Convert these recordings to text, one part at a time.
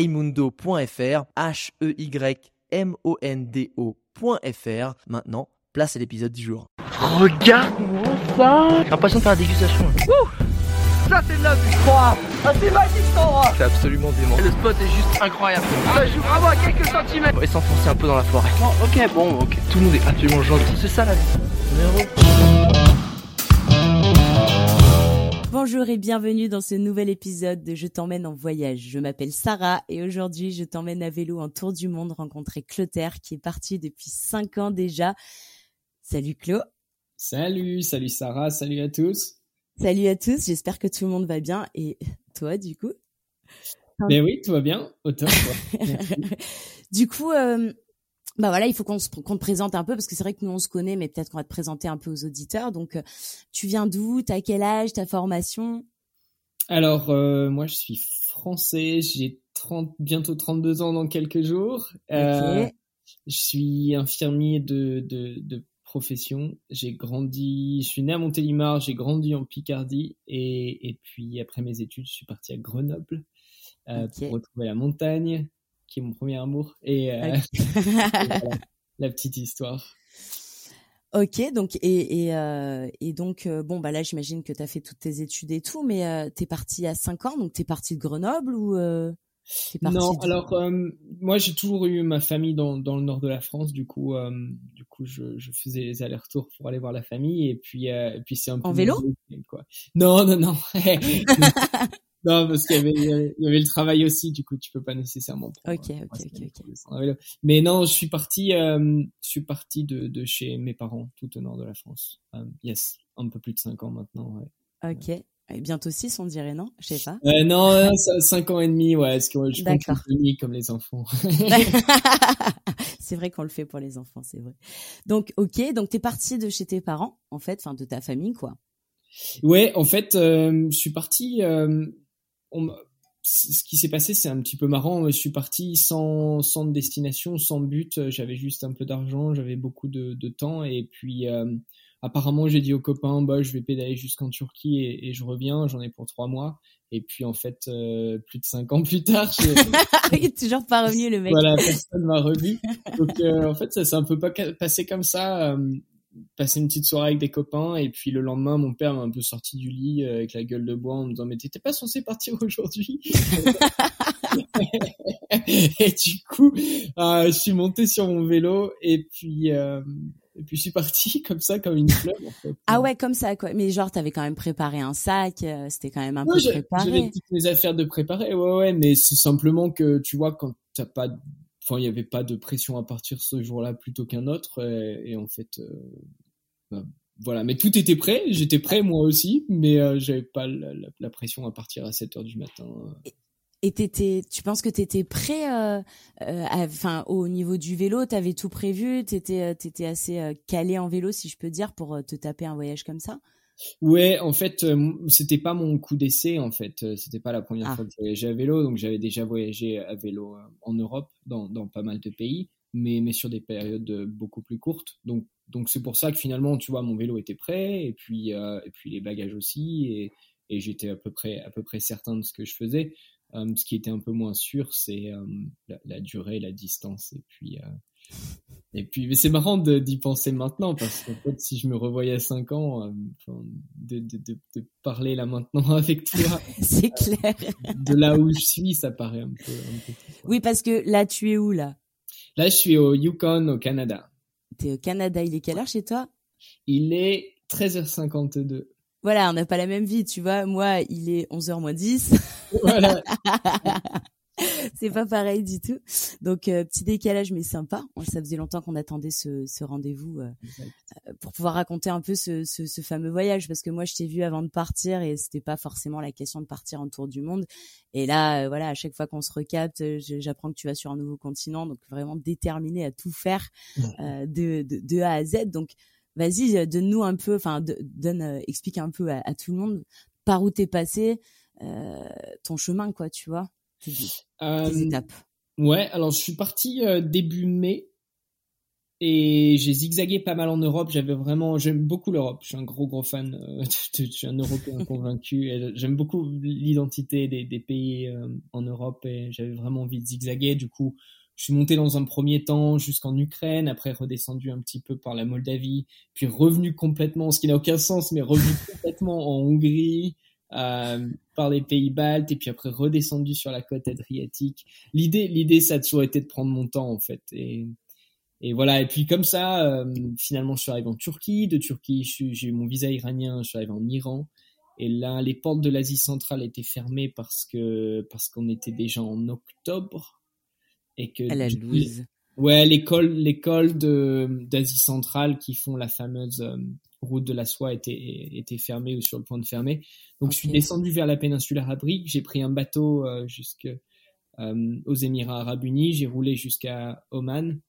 heymundo.fr, H-E-Y-M-O-N-D-O.fr. Maintenant, place à l'épisode du jour. Regarde-moi ça J'ai l'impression de faire la dégustation. Ouh ça c'est de la vue Ah c'est magique cet endroit C'est absolument dément. Le spot est juste incroyable. Ça joue vraiment à quelques centimètres. Et s'enfoncer un peu dans la forêt. Oh, ok, bon, ok. Tout le monde est absolument gentil. C'est ça la vie. Bonjour et bienvenue dans ce nouvel épisode de Je t'emmène en voyage. Je m'appelle Sarah et aujourd'hui je t'emmène à vélo en tour du monde rencontrer Clotaire qui est parti depuis 5 ans déjà. Salut Clo. Salut, salut Sarah, salut à tous. Salut à tous, j'espère que tout le monde va bien et toi du coup? Mais oui, tout va bien, au top. du coup, euh, bah voilà, il faut qu'on te présente un peu parce que c'est vrai que nous on se connaît, mais peut-être qu'on va te présenter un peu aux auditeurs. Donc, euh, tu viens d'où? T'as quel âge? Ta formation? Alors, euh, moi, je suis français. J'ai 30, bientôt 32 ans dans quelques jours. Euh, je suis infirmier de, de, de profession. J'ai grandi, je suis né à Montélimar, j'ai grandi en Picardie et, et puis après mes études, je suis parti à Grenoble euh, pour retrouver la montagne, qui est mon premier amour et, euh, la petite histoire. Ok, donc et et, euh, et donc euh, bon bah là j'imagine que tu as fait toutes tes études et tout, mais euh, t'es parti à 5 ans, donc t'es parti de Grenoble ou non, alors moi j'ai toujours eu ma famille dans, dans le nord de la France, du coup du coup je, je faisais les allers-retours pour aller voir la famille et puis et puis c'est un peu en vélo quoi. Non non non. non parce qu'il y avait il y avait le travail aussi, du coup tu peux pas nécessairement. Prendre, ok ok ok ok. Mais non, je suis parti euh, je suis parti de, de chez mes parents tout au nord de la France. yes, un peu plus de cinq ans maintenant. Ouais. Ok. Et bientôt 6, on dirait, non? Je sais pas. Euh, non, 5 ans et demi, ouais. Parce que je compte demi comme les enfants. c'est vrai qu'on le fait pour les enfants, c'est vrai. Donc, ok. Donc, t'es parti de chez tes parents, en fait, enfin, de ta famille, quoi. Ouais, en fait, euh, je suis parti. Euh, on, ce qui s'est passé, c'est un petit peu marrant. Je suis parti sans, sans destination, sans but. J'avais juste un peu d'argent, j'avais beaucoup de, de, temps. Et puis, euh, apparemment j'ai dit aux copains bah je vais pédaler jusqu'en Turquie et, et, je reviens j'en ai pour trois mois et puis en fait euh, plus de cinq ans plus tard il est toujours pas revenu le mec voilà personne m'a revu donc euh, en fait ça s'est un peu pas passé comme ça euh, passer une petite soirée avec des copains et puis le lendemain mon père m'a un peu sorti du lit euh, avec la gueule de bois en me disant mais t'étais pas censé partir aujourd'hui et du coup euh, je suis monté sur mon vélo et puis euh, et puis je suis parti comme ça, comme une fleur. En fait. Ah ouais, comme ça quoi. Mais genre t'avais quand même préparé un sac, euh, c'était quand même un ouais, peu préparé. J'avais toutes mes affaires de préparer, ouais ouais. Mais c'est simplement que tu vois quand t'as pas, enfin il y avait pas de pression à partir ce jour-là plutôt qu'un autre. Et, en fait, euh, bah, voilà. Mais tout était prêt. J'étais prêt moi aussi, mais euh, j'avais pas la, pression à partir à 7 heures du matin. Et t'étais, tu penses que t'étais prêt, enfin, euh, au niveau du vélo, t'avais tout prévu, t'étais, t'étais assez euh, calé en vélo, si je peux dire, pour euh, te taper un voyage comme ça? Ouais, en fait, euh, c'était pas mon coup d'essai. En fait, c'était pas la première ah. fois que je voyageais à vélo, donc j'avais déjà voyagé à vélo en Europe, dans, dans pas mal de pays, mais mais sur des périodes beaucoup plus courtes. Donc donc c'est pour ça que finalement, tu vois, mon vélo était prêt, et puis et puis les bagages aussi, et et j'étais à peu près à peu près certain de ce que je faisais. Um, ce qui était un peu moins sûr, c'est um, la, la, durée, la distance. Et puis, euh, et puis, mais c'est marrant d'y penser maintenant parce fait, si je me revoyais à 5 ans, euh, de, de, de, de, parler là maintenant avec toi, c'est clair. de là où je suis, ça paraît un peu. Un peu oui, parce que là, tu es où là? Là, je suis au Yukon, au Canada. T'es au Canada. Il est quelle heure chez toi? Il est 13h52 voilà, on n'a pas la même vie, tu vois. Moi, il est 11h moins 10. Voilà. c'est pas pareil du tout. Donc, euh, petit décalage, mais sympa. Ça faisait longtemps qu'on attendait ce, ce rendez-vous euh, pour pouvoir raconter un peu ce, ce, ce, fameux voyage. Parce que moi je t'ai vu avant de partir et c'était pas forcément la question de partir en tour du monde. Et là voilà à chaque fois qu'on se recapte j'apprends que tu vas sur un nouveau continent. Donc vraiment déterminé à tout faire de, de, de A à Z. Donc vas-y donne-nous un peu enfin donne explique un peu à, tout le monde par où t'es passé ton chemin quoi tu vois tes, étapes ouais alors je suis parti début mai et j'ai zigzagué pas mal en Europe. J'avais vraiment, j'aime beaucoup l'Europe. Je suis un gros gros fan. Euh, je suis un Européen convaincu. J'aime beaucoup l'identité des, des, pays euh, en Europe et j'avais vraiment envie de zigzaguer. Du coup, je suis monté dans un premier temps jusqu'en Ukraine, après redescendu un petit peu par la Moldavie, puis revenu complètement, ce qui n'a aucun sens, mais revenu complètement en Hongrie. Euh, par les pays baltes et puis après redescendu sur la côte adriatique. L'idée, l'idée, ça a toujours été de prendre mon temps en fait. Et et voilà. Et puis comme ça, euh, finalement, je suis arrivé en Turquie. De Turquie, j'ai eu mon visa iranien. Je suis arrivé en Iran. Et là, les portes de l'Asie centrale étaient fermées parce que parce qu'on était déjà en octobre et que. la Louise. Ouais, l'école l'école de d'Asie centrale qui font la fameuse euh, route de la soie était était fermée ou sur le point de fermer. Donc je suis descendu vers la péninsule arabique. J'ai pris un bateau euh, jusque aux Émirats Arabes Unis. J'ai roulé jusqu'à Oman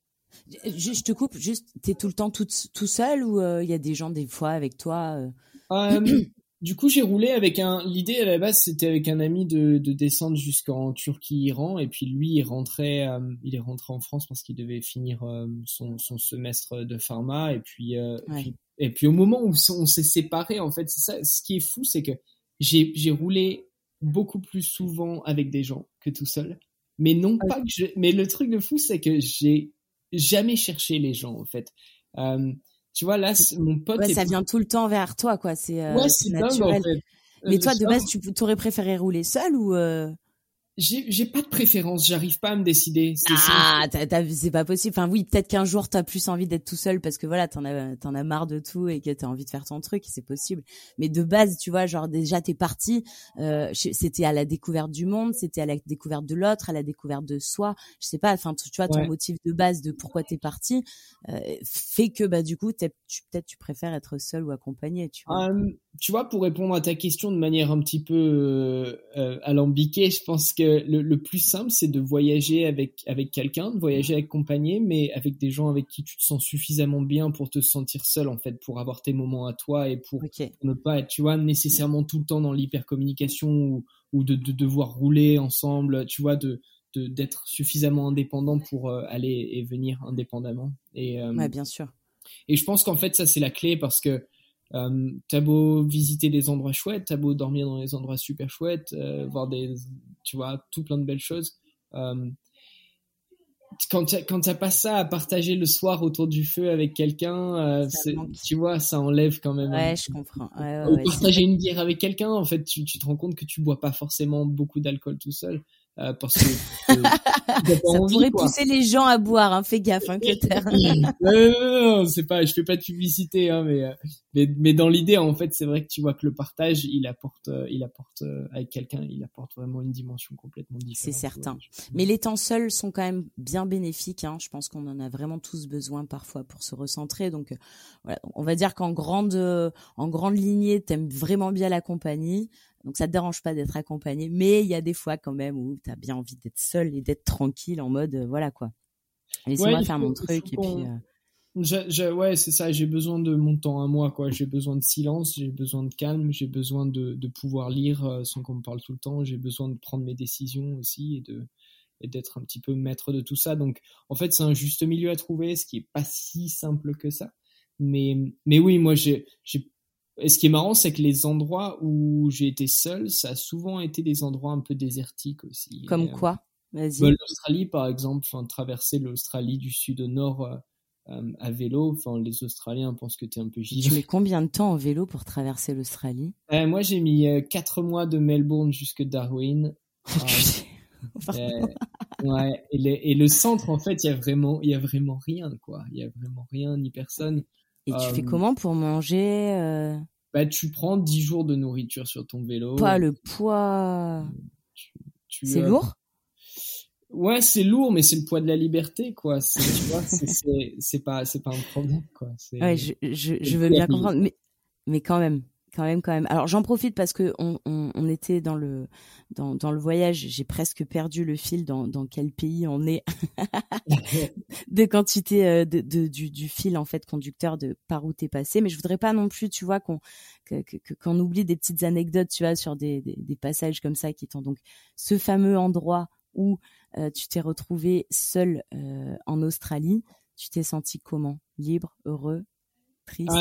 je, te coupe, juste, t'es tout le temps tout, tout seul ou il euh, y a des gens des fois avec toi euh? Euh, Du coup, j'ai roulé avec un. L'idée à la base, c'était avec un ami de, de descendre jusqu'en Turquie, Iran, et puis lui, il rentrait, il est rentré en France parce qu'il devait finir son, son, semestre de pharma, et puis, et puis au moment où on s'est séparés, en fait, c'est ça. Ce qui est fou, c'est que j'ai j'ai roulé beaucoup plus souvent avec des gens que tout seul. Mais non ah pas que je, mais le truc de fou, c'est que j'ai jamais chercher les gens en fait. Euh, tu vois là, mon pote. Ouais, ça vient tout le temps vers toi quoi. C'est euh, ouais, naturel. Dingue, en fait. Mais toi, de base, tu aurais préféré rouler seul ou euh j'ai pas de préférence, j'arrive pas à me décider. Ah, c'est pas possible. Enfin oui, peut-être qu'un jour t'as plus envie d'être tout seul parce que voilà, t'en as t'en as marre de tout et que t'as envie de faire ton truc, c'est possible. Mais de base, tu vois, genre déjà t'es parti, euh, c'était à la découverte du monde, c'était à la découverte de l'autre, à la découverte de soi. Je sais pas, enfin tu vois ton motif de base de pourquoi t'es parti euh, fait que bah du coup peut-être tu préfères être seul ou accompagné. Tu vois. Hum, tu vois, pour répondre à ta question de manière un petit peu euh, euh, alambiquée, je pense que le, le plus simple, c'est de voyager avec avec quelqu'un, de voyager accompagné, mais avec des gens avec qui tu te sens suffisamment bien pour te sentir seul, en fait, pour avoir tes moments à toi et pour, ne pas être, tu vois, nécessairement tout le temps dans l'hypercommunication ou, ou de, de, devoir rouler ensemble, tu vois, de d'être suffisamment indépendant pour euh, aller et venir indépendamment. Et, ouais, bien sûr. Et je pense qu'en fait, ça, c'est la clé parce que euh, t'as beau visiter des endroits chouettes, t'as beau dormir dans des endroits super chouettes, euh, voir des, tu vois, tout plein de belles choses. Euh, quand quand t'as pas ça à partager le soir autour du feu avec quelqu'un, euh, tu vois, ça enlève quand même. Ouais, je comprends. Ouais, ouais, partager une bière avec quelqu'un, en fait, tu, tu te rends compte que tu bois pas forcément beaucoup d'alcool tout seul. Euh, parce que euh, ça pourrait pousser les gens à boire. Hein, fais gaffe, hein, non, non, c'est pas, je fais pas de publicité, hein, mais, euh, mais, mais dans l'idée, en fait, c'est vrai que tu vois que le partage, il apporte, il apporte avec quelqu'un, il apporte vraiment une dimension complètement différente. C'est certain. Mais les temps seuls sont quand même bien bénéfiques. Hein. Je pense qu'on en a vraiment tous besoin parfois pour se recentrer. Donc, voilà, on va dire qu'en grande, en grande lignée, t'aimes vraiment bien la compagnie. Donc ça te dérange pas d'être accompagné, mais il y a des fois quand même où tu as bien envie d'être seul et d'être tranquille en mode euh, voilà quoi. Laissez-moi faire mon truc et puis. Euh, ouais, c'est ça. J'ai besoin de mon temps à moi, quoi. J'ai besoin de silence, j'ai besoin de calme, j'ai besoin de, de, pouvoir lire euh, sans qu'on me parle tout le temps. J'ai besoin de prendre mes décisions aussi et de et d'être un petit peu maître de tout ça. Donc, en fait, c'est un juste milieu à trouver, ce qui est pas si simple que ça. Mais mais oui, moi j'ai j'ai et ce qui est marrant, c'est que les endroits où j'ai été seul, ça a souvent été des endroits un peu désertiques aussi. Comme euh, quoi? Vas-y. Bah, L'Australie, par exemple, enfin, traverser l'Australie du sud au nord euh, euh, à vélo, enfin, les Australiens pensent que tu es un peu givré. Tu mets combien de temps en vélo pour traverser l'Australie? Moi, j'ai mis quatre mois de Melbourne jusque Darwin. ouais, et, le, et, le, centre, en fait, il y a vraiment, il y a vraiment rien, quoi. Il y a vraiment rien ni personne. Et tu fais comment pour manger bah, tu prends 10 jours de nourriture sur ton vélo. Pas le poids. C'est lourd? Ouais, c'est lourd, mais c'est le poids de la liberté, quoi. Tu vois, c'est pas, c'est pas un problème, quoi. Ouais, je, je, je veux bien comprendre, mais, mais quand même, quand même, quand même. Alors j'en profite parce que on, on, on, était dans le dans, dans le voyage. J'ai presque perdu le fil dans, dans quel pays on est de quantité euh, de, de, du, du fil en fait conducteur de par où t'es passé. Mais je voudrais pas non plus, tu vois, qu'on qu'on que, oublie des petites anecdotes, tu vois, sur des, des, des passages comme ça qui t'ont donc ce fameux endroit où euh, tu t'es retrouvé seul euh, en Australie. Tu t'es senti comment? Libre, heureux, triste?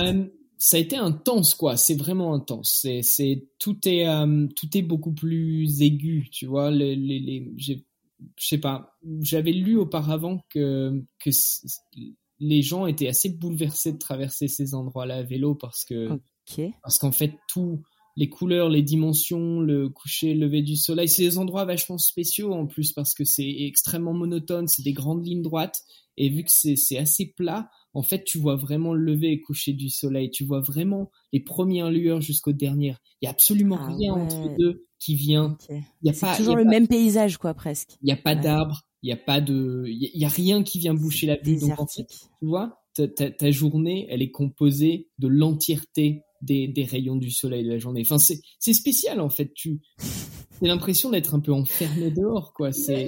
Ça a été intense quoi. C'est vraiment intense. C'est c'est tout est euh, tout est beaucoup plus aigu tu vois. Les les, les je sais pas. J'avais lu auparavant que que les gens étaient assez bouleversés de traverser ces endroits-là à vélo parce que parce qu'en fait tout les couleurs, les dimensions, le coucher, le lever du soleil, c'est des endroits vachement spéciaux en plus parce que c'est extrêmement monotone, c'est des grandes lignes droites et vu que c'est assez plat, en fait, tu vois vraiment le lever et coucher du soleil. Tu vois vraiment les premières lueurs jusqu'aux dernières. Il y a absolument ah rien entre les deux qui vient. Il y a toujours le même paysage, quoi, presque. Il n'y a pas d'arbres. Il n'y a pas de, il y, a rien qui vient boucher la vue. Donc en fait, tu vois, ta, ta, journée, elle est composée de l'entièreté des, des, rayons du soleil de la journée. Enfin, c'est, c'est spécial en fait. Tu, as l'impression d'être un peu enfermé dehors, quoi. C'est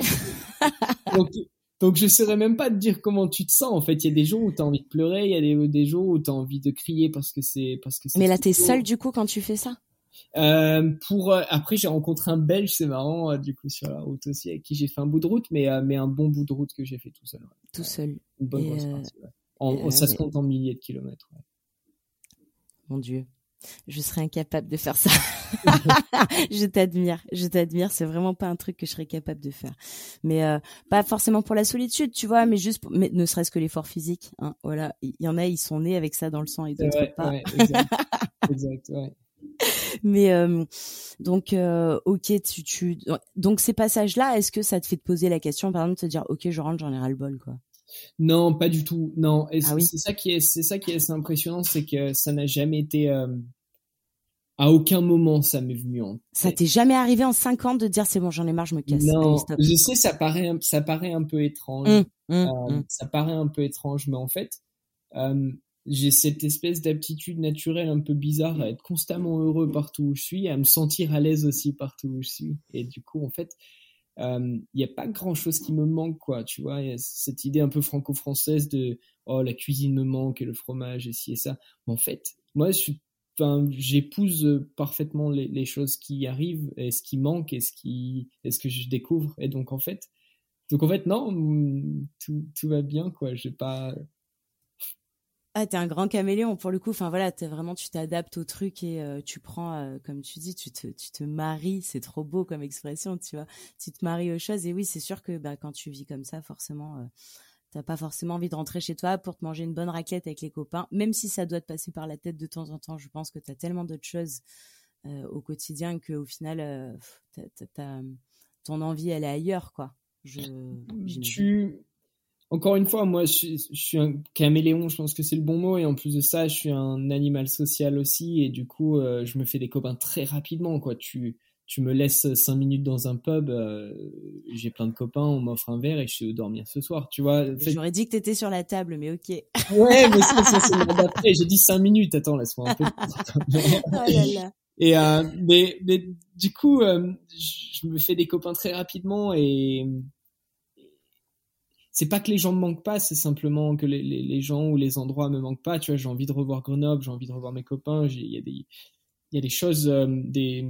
donc donc je saurais même pas te dire comment tu te sens. En fait, il y a des jours où tu as envie de pleurer, il y a des, des jours où tu as envie de crier parce que c'est parce que. Mais là, t'es seul du coup quand tu fais ça? Euh, pour euh, après j'ai rencontré un Belge, c'est marrant euh, du coup sur la route aussi avec qui j'ai fait un bout de route, mais mais un bon bout de route que j'ai fait tout seul. Tout seul. Une bonne grosse partie. En, ça se compte en milliers de kilomètres. Mon Dieu je serais incapable de faire ça. je t'admire, je t'admire. C'est vraiment pas un truc que je serais capable de faire. Mais euh, pas forcément pour la solitude, tu vois, mais juste, mais ne serait-ce que l'effort physique. Hein, voilà, il y en a, ils sont nés avec ça dans le sang et d'autres pas. exact, ouais. Mais euh, donc, euh, ok, tu, tu, donc ces passages-là, est-ce que ça te fait te poser la question, par exemple, de te dire, ok, je rentre, j'en ai ras le bol, quoi? Non, pas du tout. Non, et ah c'est ça qui est, c'est ça qui est assez impressionnant, c'est que ça n'a jamais été. Euh, à aucun moment ça m'est venu en. Ça t'est jamais arrivé en cinq ans de dire c'est bon, j'en ai marre, je me casse. Non, je sais, ça paraît, ça paraît un peu étrange. Mmh, mmh, euh, mmh. Ça paraît un peu étrange, mais en fait, euh, j'ai cette espèce d'aptitude naturelle un peu bizarre à être constamment heureux partout où je suis, à me sentir à l'aise aussi partout où je suis. Et du coup, en fait, il euh, n'y a pas grand chose qui me manque quoi tu vois. Y a cette idée un peu franco-française de oh la cuisine me manque et le fromage et ci et ça. En fait moi je suis enfin j'épouse parfaitement les, les, choses qui arrivent et ce qui manque et ce qui est ce que je découvre. Et donc en fait donc en fait non tout, tout va bien quoi. J'ai pas ah, t'es un grand caméléon pour le coup. Enfin voilà, t'es vraiment, tu t'adaptes au truc et euh, tu prends, euh, comme tu dis, tu te, tu te maries. C'est trop beau comme expression, tu vois. Tu te maries aux choses et oui, c'est sûr que bah, quand tu vis comme ça, forcément, euh, t'as pas forcément envie de rentrer chez toi pour te manger une bonne raclette avec les copains, même si ça doit te passer par la tête de temps en temps. Je pense que t'as tellement d'autres choses au quotidien que au final, ton envie elle est ailleurs, quoi. Je, tu encore une fois, moi, je, suis un caméléon, je pense que c'est le bon mot, et en plus de ça, je suis un animal social aussi, et du coup, euh, je me fais des copains très rapidement, quoi. Tu, tu me laisses cinq minutes dans un pub, euh, j'ai plein de copains, on m'offre un verre et je suis dormir ce soir, tu vois. J'aurais dit que t'étais sur la table, mais ok. Ouais, mais ça, c'est d'après. J'ai dit cinq minutes, attends, laisse-moi un peu. oh là là. Et euh, mais, mais du coup, euh, je me fais des copains très rapidement et c'est pas que les gens me manquent pas, c'est simplement que les, gens ou les endroits me manquent pas. Tu vois, j'ai envie de revoir Grenoble, j'ai envie de revoir mes copains. Il y a des, choses, euh, des,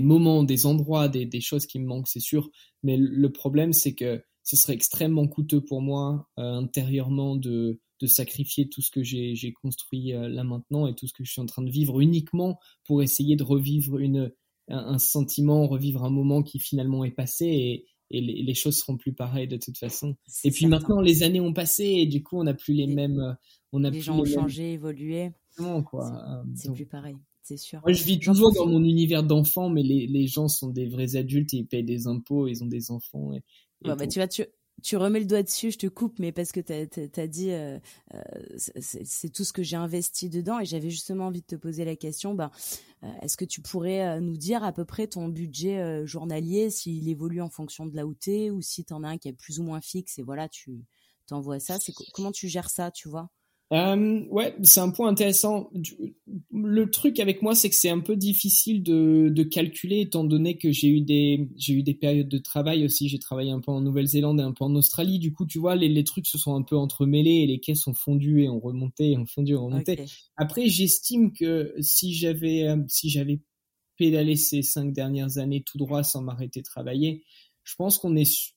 moments, des endroits, des, choses qui me manquent, c'est sûr. Mais le problème, c'est que ce serait extrêmement coûteux pour moi euh, intérieurement de, sacrifier tout ce que j'ai, construit euh, là maintenant et tout ce que je suis en train de vivre uniquement pour essayer de revivre un, sentiment, revivre un moment qui finalement est passé et les, les, choses seront plus pareilles de toute façon. Et puis maintenant, les années ont passé et du coup, on n'a plus les, mêmes. Euh, on a les gens ont changé, évolué. quoi. C'est euh, plus pareil, c'est sûr. Moi, je vis toujours dans mon univers d'enfant, mais les, les gens sont des vrais adultes et ils payent des impôts, ils ont des enfants. Et, bah, tu vois, tu, tu remets le doigt dessus, je te coupe, mais parce que tu as, dit, euh, euh, c'est tout ce que j'ai investi dedans, et j'avais justement envie de te poser la question, ben, euh, est-ce que tu pourrais nous dire à peu près ton budget journalier, s'il évolue en fonction de la où ou si tu en as un qui est plus ou moins fixe, et voilà, tu t'envoies ça, c'est comment tu gères ça, tu vois? Euh, ouais, c'est un point intéressant. Le truc avec moi, c'est que c'est un peu difficile de, de, calculer, étant donné que j'ai eu des j'ai eu des périodes de travail aussi. J'ai travaillé un peu en Nouvelle-Zélande et un peu en Australie. Du coup, tu vois, les, les trucs se sont un peu entremêlés et les caisses ont fondu et ont remonté, et ont fondu et ont remonté. Après, j'estime que si j'avais euh, si j'avais pédalé ces cinq dernières années tout droit sans m'arrêter de travailler, je pense qu'on est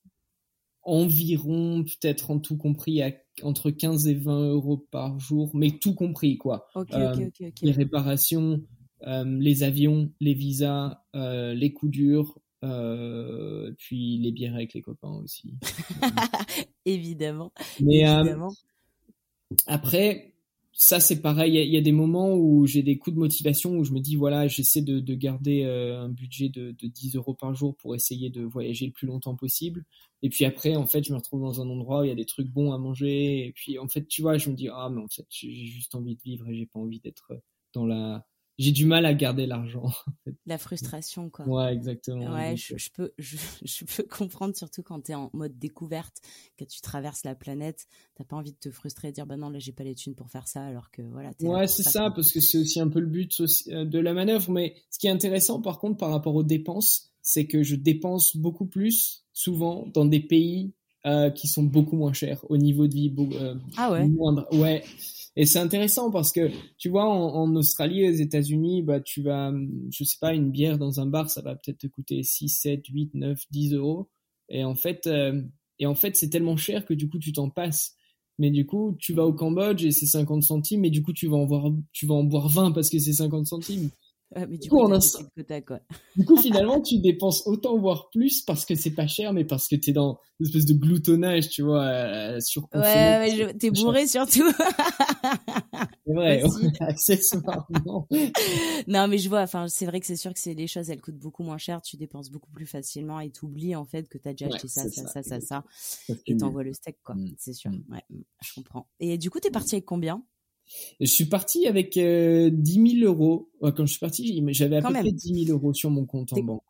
environ, peut-être en tout compris, à entre 15 et 20 euros par jour, mais tout compris, quoi. Euh, les réparations, euh, les avions, les visas, euh, les coups durs, puis les bières avec les copains aussi. évidemment. Mais évidemment. après, ça c'est pareil. Il y, a des moments où j'ai des coups de motivation où je me dis voilà, j'essaie de, de, garder euh, un budget de, de, 10 euros par jour pour essayer de voyager le plus longtemps possible. Et puis après, en fait, je me retrouve dans un endroit où il y a des trucs bons à manger. Et puis en fait, tu vois, je me dis ah mais en fait, j'ai juste envie de vivre et j'ai pas envie d'être dans la j'ai du mal à garder l'argent. La frustration, quoi. Ouais, exactement. Ouais, je, je, peux, je, je, peux comprendre, surtout quand tu es en mode découverte, que tu traverses la planète, t'as pas envie de te frustrer et dire, bah non, là, j'ai pas les thunes pour faire ça, alors que voilà. Ouais, c'est ça, parce que c'est aussi un peu le but euh, de la manœuvre. Mais ce qui est intéressant, par contre, par rapport aux dépenses, c'est que je dépense beaucoup plus, souvent, dans des pays euh, qui sont beaucoup moins chers au niveau de vie. Euh, ah ouais? Moindre. Ouais. Et c'est intéressant parce que, tu vois, en, Australie, aux États-Unis, bah, tu vas, je sais pas, une bière dans un bar, ça va peut-être te coûter 6, 7, 8, 9, 10 euros. Et en fait, euh, et en fait, c'est tellement cher que du coup, tu t'en passes. Mais du coup, tu vas au Cambodge et c'est 50 centimes, et du coup, tu vas en voir, tu vas en boire 20 parce que c'est 50 centimes mais du, coup, du coup, finalement, tu dépenses autant, voire plus, parce que c'est pas cher, mais parce que t'es dans une espèce de gloutonnage, tu vois, euh, sur Ouais, mais t'es bourré surtout. c'est vrai, accessoirement. non, mais je vois, enfin, c'est vrai que c'est sûr que c'est les choses, elles coûtent beaucoup moins cher, tu dépenses beaucoup plus facilement et t'oublies, en fait, que t'as déjà acheté ça, ça, ça, ça, ça, et t'envoies le steak, quoi. Mm. C'est sûr. Mm. Ouais, je comprends. Et du coup, t'es parti avec combien? Je suis parti avec euh, 10 000 euros. Quand je suis parti, j'avais à peu près 10 000 euros sur mon compte en banque.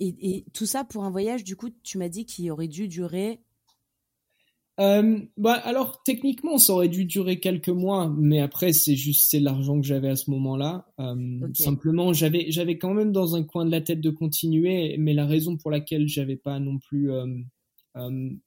Et, et, tout ça pour un voyage, du coup, tu m'as dit qu'il aurait dû durer. Euh, bah alors techniquement ça aurait dû durer quelques mois mais après c'est juste c'est l'argent que j'avais à ce moment-là euh, simplement j'avais j'avais quand même dans un coin de la tête de continuer mais la raison pour laquelle j'avais pas non plus euh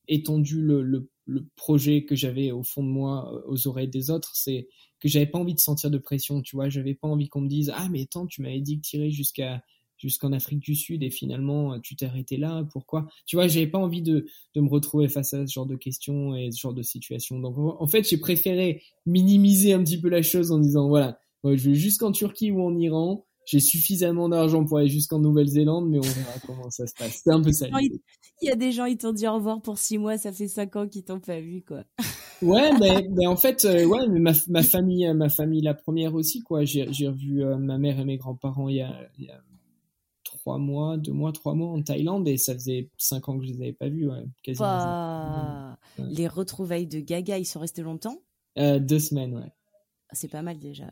étendu le, le, le projet que j'avais au fond de moi euh, aux oreilles des autres, c'est que j'avais pas envie de sentir de pression, tu vois, j'avais pas envie qu'on me dise ah mais attends, tu m'avais dit que tirer jusqu'à jusqu'en Afrique du Sud et finalement euh, tu t'es arrêté là, pourquoi? Tu vois, j'avais pas envie de, de me retrouver face à ce genre de questions et ce genre de situation. Donc en fait, j'ai préféré minimiser un petit peu la chose en disant voilà, je vais jusqu'en Turquie ou en Iran, j'ai suffisamment d'argent pour aller jusqu'en Nouvelle-Zélande, mais on verra comment ça se passe. C'est un peu ça. Il y a des gens, ils t'ont dit au revoir pour six mois, ça fait cinq ans qu'ils t'ont pas vu, quoi. ouais, mais, mais en fait, euh, ouais, mais ma, ma famille, ma famille la première aussi, quoi. J'ai revu euh, ma mère et mes grands-parents il y a, il y a trois mois, deux mois, trois mois en Thaïlande, et ça faisait cinq ans que je les avais pas vus, ouais, quasiment. Bah, les retrouvailles de Gaga, ils sont restés longtemps? Euh, Deux semaines, ouais. C'est pas mal déjà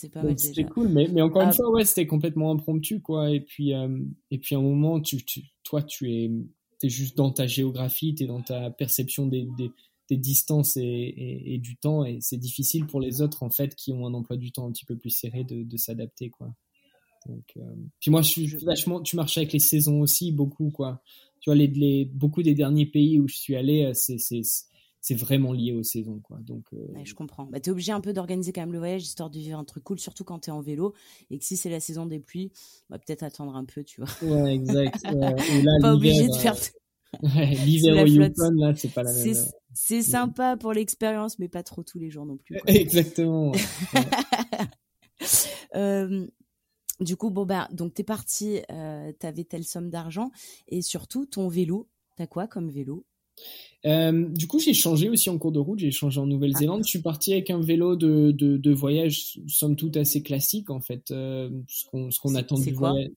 c'est pas mal C'était cool, mais, mais encore une ah. fois, ouais, c'était complètement impromptu, quoi. Et puis, euh, et puis à un moment, tu, tu, toi, tu es, es juste dans ta géographie, tu es dans ta perception des, des, des distances et, et, et, du temps, et c'est difficile pour les autres, en fait, qui ont un emploi du temps un petit peu plus serré, de, de s'adapter, quoi. Donc, euh... Puis moi, je suis vachement, tu marches avec les saisons aussi, beaucoup, quoi. Tu vois, les, les, beaucoup des derniers pays où je suis allé, euh, c'est, c'est, vraiment lié aux saisons quoi. Donc euh... je comprends. Bah es obligé un peu d'organiser quand même le voyage histoire de vivre un truc cool surtout quand tu es en vélo et que si c'est la saison des pluies bah peut-être attendre un peu tu vois. Ouais exact. Ouais. pas obligé de faire ouais, l'hiver au Yukon là c'est pas la même c'est sympa pour l'expérience mais pas trop tous les jours non plus quoi. exactement euh, du coup bon bah donc t'es parti euh, t'avais telle somme d'argent et surtout ton vélo t'as quoi comme vélo? Euh, du coup, j'ai changé aussi en cours de route. J'ai changé en Nouvelle-Zélande. Ah. Je suis parti avec un vélo de, de, de voyage, somme toute assez classique en fait, euh, ce qu'on ce qu'on attend du voyage.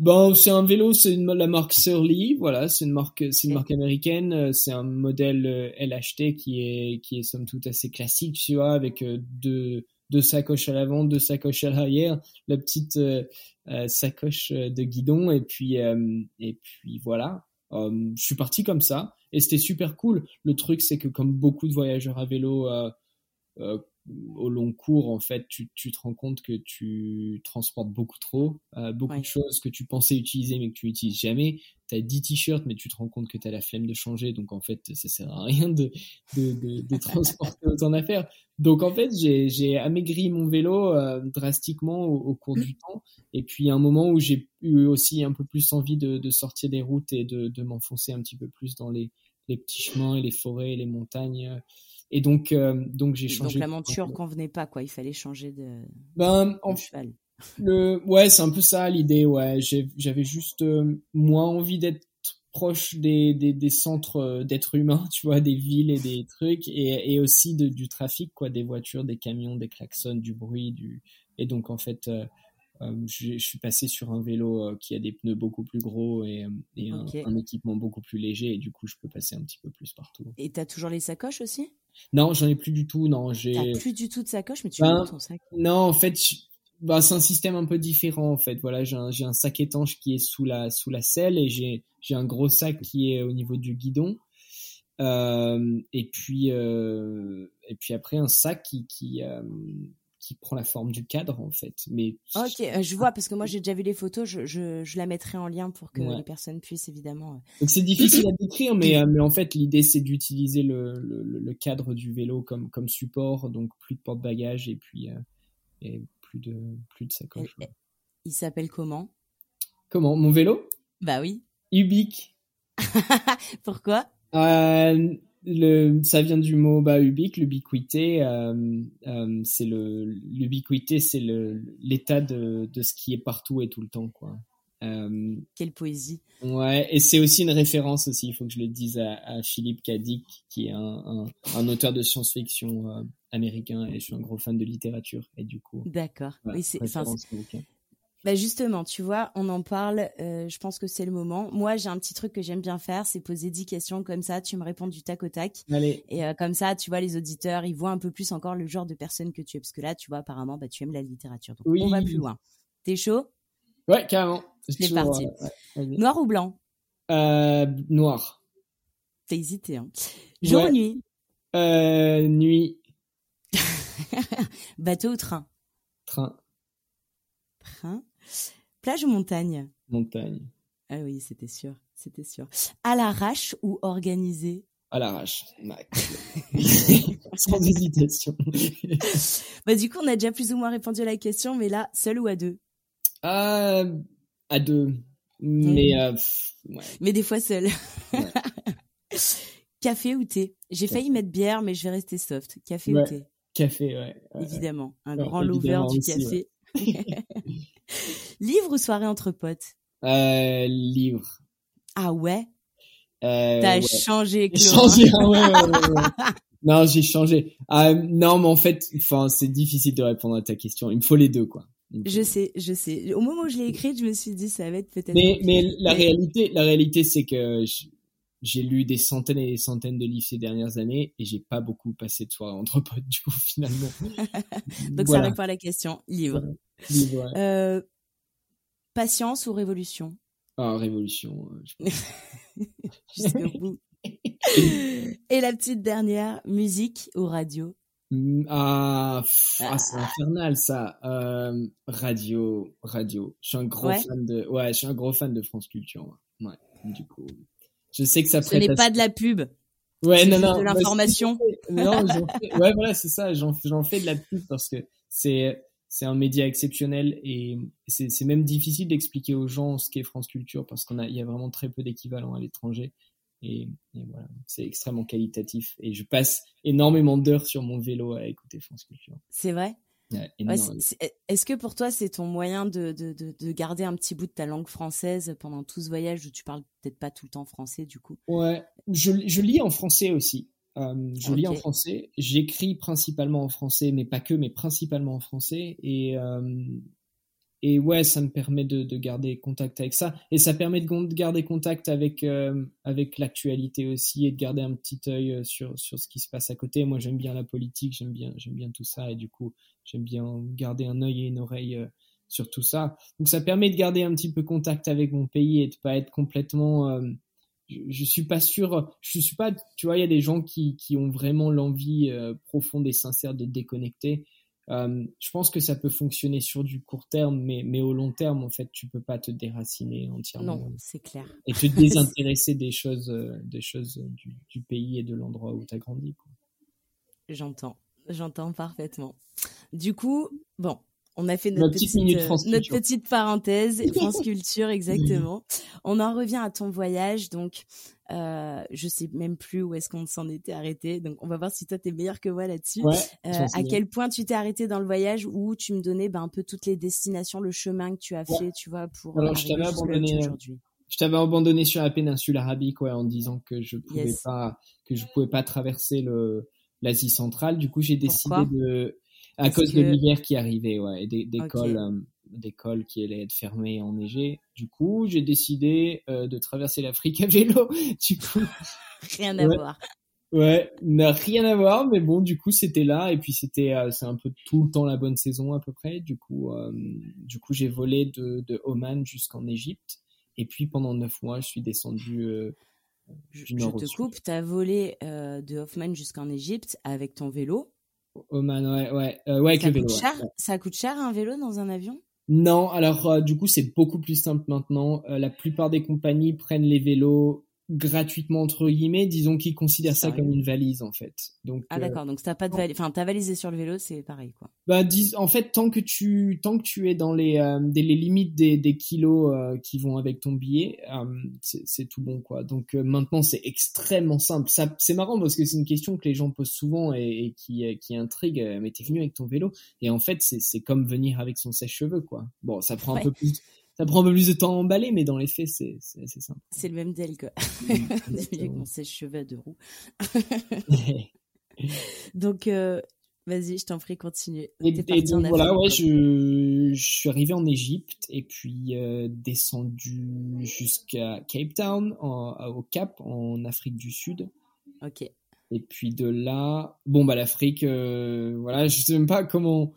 Bon, c'est un vélo, c'est la marque Surly, voilà, c'est une marque, c'est une marque américaine, euh, c'est un modèle LHT qui est qui est somme toute assez classique, tu vois, avec deux deux sacoches à l'avant, deux sacoches à l'arrière, la petite sacoche de guidon et puis et puis voilà. Je suis parti comme ça et c'était super cool. Le truc c'est que comme beaucoup de voyageurs à vélo au long cours, en fait, tu, tu, te rends compte que tu transportes beaucoup trop, euh, beaucoup de choses que tu pensais utiliser mais que tu utilises jamais. Tu as 10 t-shirts mais tu te rends compte que tu as la flemme de changer, donc en fait, ça sert à rien de, de, de, de transporter autant d'affaires. Donc en fait, j'ai amaigri mon vélo euh, drastiquement au, cours du temps. Et puis un moment où j'ai eu aussi un peu plus envie de, de sortir des routes et de, de m'enfoncer un petit peu plus dans les, les petits chemins et les forêts et les montagnes. Et donc, euh, donc j'ai changé. Donc la monture convenait pas, quoi. Il fallait changer de, ben, en, cheval. Le, ouais, c'est un peu ça l'idée. Ouais, j'avais juste euh, moins envie d'être proche des, des, des centres euh, d'êtres humains, tu vois, des villes et des trucs, et, et aussi de, du trafic, quoi, des voitures, des camions, des klaxons, du bruit, du. Et donc en fait, euh, je, suis passé sur un vélo euh, qui a des pneus beaucoup plus gros et, et un, équipement beaucoup plus léger et du coup je peux passer un petit peu plus partout. Et t'as toujours les sacoches aussi? Non, j'en ai plus du tout. Non, j'ai. T'as plus du tout de sacoche, mais tu ben, ton sac. Non, en fait, bah, c'est un système un peu différent en fait. Voilà, j'ai un, un, sac étanche qui est sous la sous la selle et j'ai j'ai un gros sac qui est au niveau du guidon. Euh, et puis euh, et puis après un sac qui qui euh, qui prend la forme du cadre en fait. Mais ok, euh, je vois parce que moi j'ai déjà vu les photos, je, je, je, la mettrai en lien pour que les personnes puissent évidemment. Euh, Donc c'est difficile à décrire, mais, euh, mais en fait l'idée c'est d'utiliser le, le, le, cadre du vélo comme comme support, donc plus de porte-bagages et puis et plus de plus de sacoche. Il s'appelle comment? Comment? Mon vélo? Bah oui. Ubique. Pourquoi? Le, ça vient du mot bah, ubique, l'ubiquité. Euh, euh, c'est le l'ubiquité, c'est l'état de, de ce qui est partout et tout le temps, quoi. Euh, Quelle poésie. Ouais, et c'est aussi une référence aussi. Il faut que je le dise à, à Philippe Cadic, qui est un, un, un auteur de science-fiction américain, et je suis un gros fan de littérature. Et du coup. D'accord. oui, c'est. Bah justement, tu vois, on en parle. Euh, je pense que c'est le moment. Moi, j'ai un petit truc que j'aime bien faire, c'est poser 10 questions comme ça. Tu me réponds du tac au tac. Allez. Et euh, comme ça, tu vois, les auditeurs, ils voient un peu plus encore le genre de personne que tu es, parce que là, tu vois, apparemment, bah, tu aimes la littérature. Donc, on va plus loin. T'es chaud? Ouais, carrément. C'est parti. noir ou blanc? Euh, Noir. T'as hésité, hein. Jour ou nuit? Euh, Nuit. Bateau ou train? Train. Train. Plage ou montagne? Montagne. Ah oui, c'était sûr, c'était sûr. À l'arrache ou organisé? À l'arrache, sans hésitation. bah du coup, on a déjà plus ou moins répondu à la question, mais là, seul ou à deux? Euh, À deux, mais euh, mais des fois seul. Café ou thé? J'ai failli mettre bière, mais je vais rester soft. Café ou thé? Café, ouais. Évidemment, un grand lover du café. livre ou soirée entre potes? Euh, Livre. Ah ouais? Euh, T'as changé, Claude. Changé, ah non, j'ai changé. Euh, non, mais en fait, enfin, c'est difficile de répondre à ta question. Il me faut les deux, quoi. Je sais, je sais. Au moment où je l'ai écrite, je me suis dit ça va être peut-être. Mais, mais la réalité, la réalité, c'est que j'ai lu des centaines et des centaines de livres ces dernières années et j'ai pas beaucoup passé de soirées entre potes du coup finalement. Donc ça répond à la question. Livre. Euh, patience ou révolution? Ah, révolution. Euh, Jusqu'au bout. Et la petite dernière, musique ou radio? Mm, ah, ah, c'est ah. infernal ça. Euh, radio, radio. Je suis un gros fan de. Ouais, je suis un gros fan de France Culture. Ouais, du coup. Je sais que ça. Ce n'est pas de la pub. Ouais, non, non. De l'information. non, ouais, voilà, c'est ça. J'en fais de la pub parce que c'est c'est un média exceptionnel et c'est même difficile d'expliquer aux gens ce qu'est France Culture parce qu'on a, il y a vraiment très peu d'équivalents à l'étranger. Et, voilà, c'est extrêmement qualitatif. Et je passe énormément d'heures sur mon vélo à écouter France Culture. C'est vrai? Est-ce que pour toi, c'est ton moyen de, de, de, garder un petit bout de ta langue française pendant tout ce voyage où tu parles peut-être pas tout le temps français du coup? Ouais, je, je lis en français aussi. Euh, je lis en français. J'écris principalement en français, mais pas que, mais principalement en français. Et, euh, et ouais, ça me permet de, de, garder contact avec ça. Et ça permet de garder contact avec, euh, avec l'actualité aussi et de garder un petit œil euh, sur, sur ce qui se passe à côté. Moi, j'aime bien la politique, j'aime bien, j'aime bien tout ça. Et du coup, j'aime bien garder un œil et une oreille euh, sur tout ça. Donc, ça permet de garder un petit peu contact avec mon pays et de pas être complètement. Je, je, suis pas sûr. Je suis pas. Tu vois, il y a des gens qui, qui ont vraiment l'envie profonde et sincère de déconnecter. Euh, je pense que ça peut fonctionner sur du court terme, mais, mais au long terme, en fait, tu peux pas te déraciner entièrement. Non, c'est clair. Et te désintéresser des choses, euh, des choses du, du pays et de l'endroit où tu as grandi. J'entends, j'entends parfaitement. Du coup, bon, on a fait notre, petite, euh, notre petite parenthèse, France Culture, exactement. On en revient à ton voyage, donc euh, je sais même plus où est-ce qu'on s'en était arrêté. Donc on va voir si toi t'es meilleur que moi là-dessus. euh, à quel point tu t'es arrêté dans le voyage où tu me donnais ben, un peu toutes les destinations, le chemin que tu as fait, tu vois, pour Alors je t'avais abandonné. Euh, je t'avais abandonné sur la péninsule arabique, ouais, en disant que je pouvais pas, que je pouvais pas traverser le l'Asie centrale. Du coup, j'ai décidé de, à cause de l'hiver qui arrivait, ouais, et d'école. Euh, d'école qui allait être fermée enneigée. Du coup, j'ai décidé euh, de traverser l'Afrique à vélo. Du coup, rien à voir. Ouais, n'a rien à voir, mais bon, du coup, c'était là et puis c'était, euh, c'est un peu tout le temps la bonne saison à peu près. Du coup, euh, du coup, j'ai volé de, de Oman jusqu'en Égypte et puis pendant neuf mois, je suis descendu. je, je te coupe, t'as volé de Hoffman jusqu'en Égypte avec ton vélo. Oman, ouais, ouais, ouais, avec ça le vélo. Coûte cher, Ça coûte cher un vélo dans un avion? Non, alors euh, du coup c'est beaucoup plus simple maintenant. Euh, la plupart des compagnies prennent les vélos gratuitement entre guillemets, disons qu'ils considèrent ça comme une valise en fait. Donc ah euh, d'accord, donc t'as pas de valise, enfin t'as valisé sur le vélo, c'est pareil quoi. Bah dis, en fait tant que tu tant que tu es dans les euh, des, les limites des, des kilos euh, qui vont avec ton billet, c'est tout bon quoi. Donc maintenant c'est extrêmement simple. Ça c'est marrant parce que c'est une question que les gens posent souvent et, et qui qui intrigue. mais t'es venu avec ton vélo et en fait c'est c'est comme venir avec son sèche-cheveux quoi. Bon ça prend un peu plus ça prend un peu plus de temps à emballer, mais dans les faits, c'est assez simple. C'est le même deal, quoi. Avec mon sèche-cheveux de roue. donc, euh, vas-y, je t'en prie, continue. Et, donc, voilà, ouais, je, je, suis arrivé en Égypte et puis euh, descendu jusqu'à Cape Town, en, au Cap, en Afrique du Sud. Ok. Et puis de là, bon, bah l'Afrique, euh, voilà, je sais même pas comment.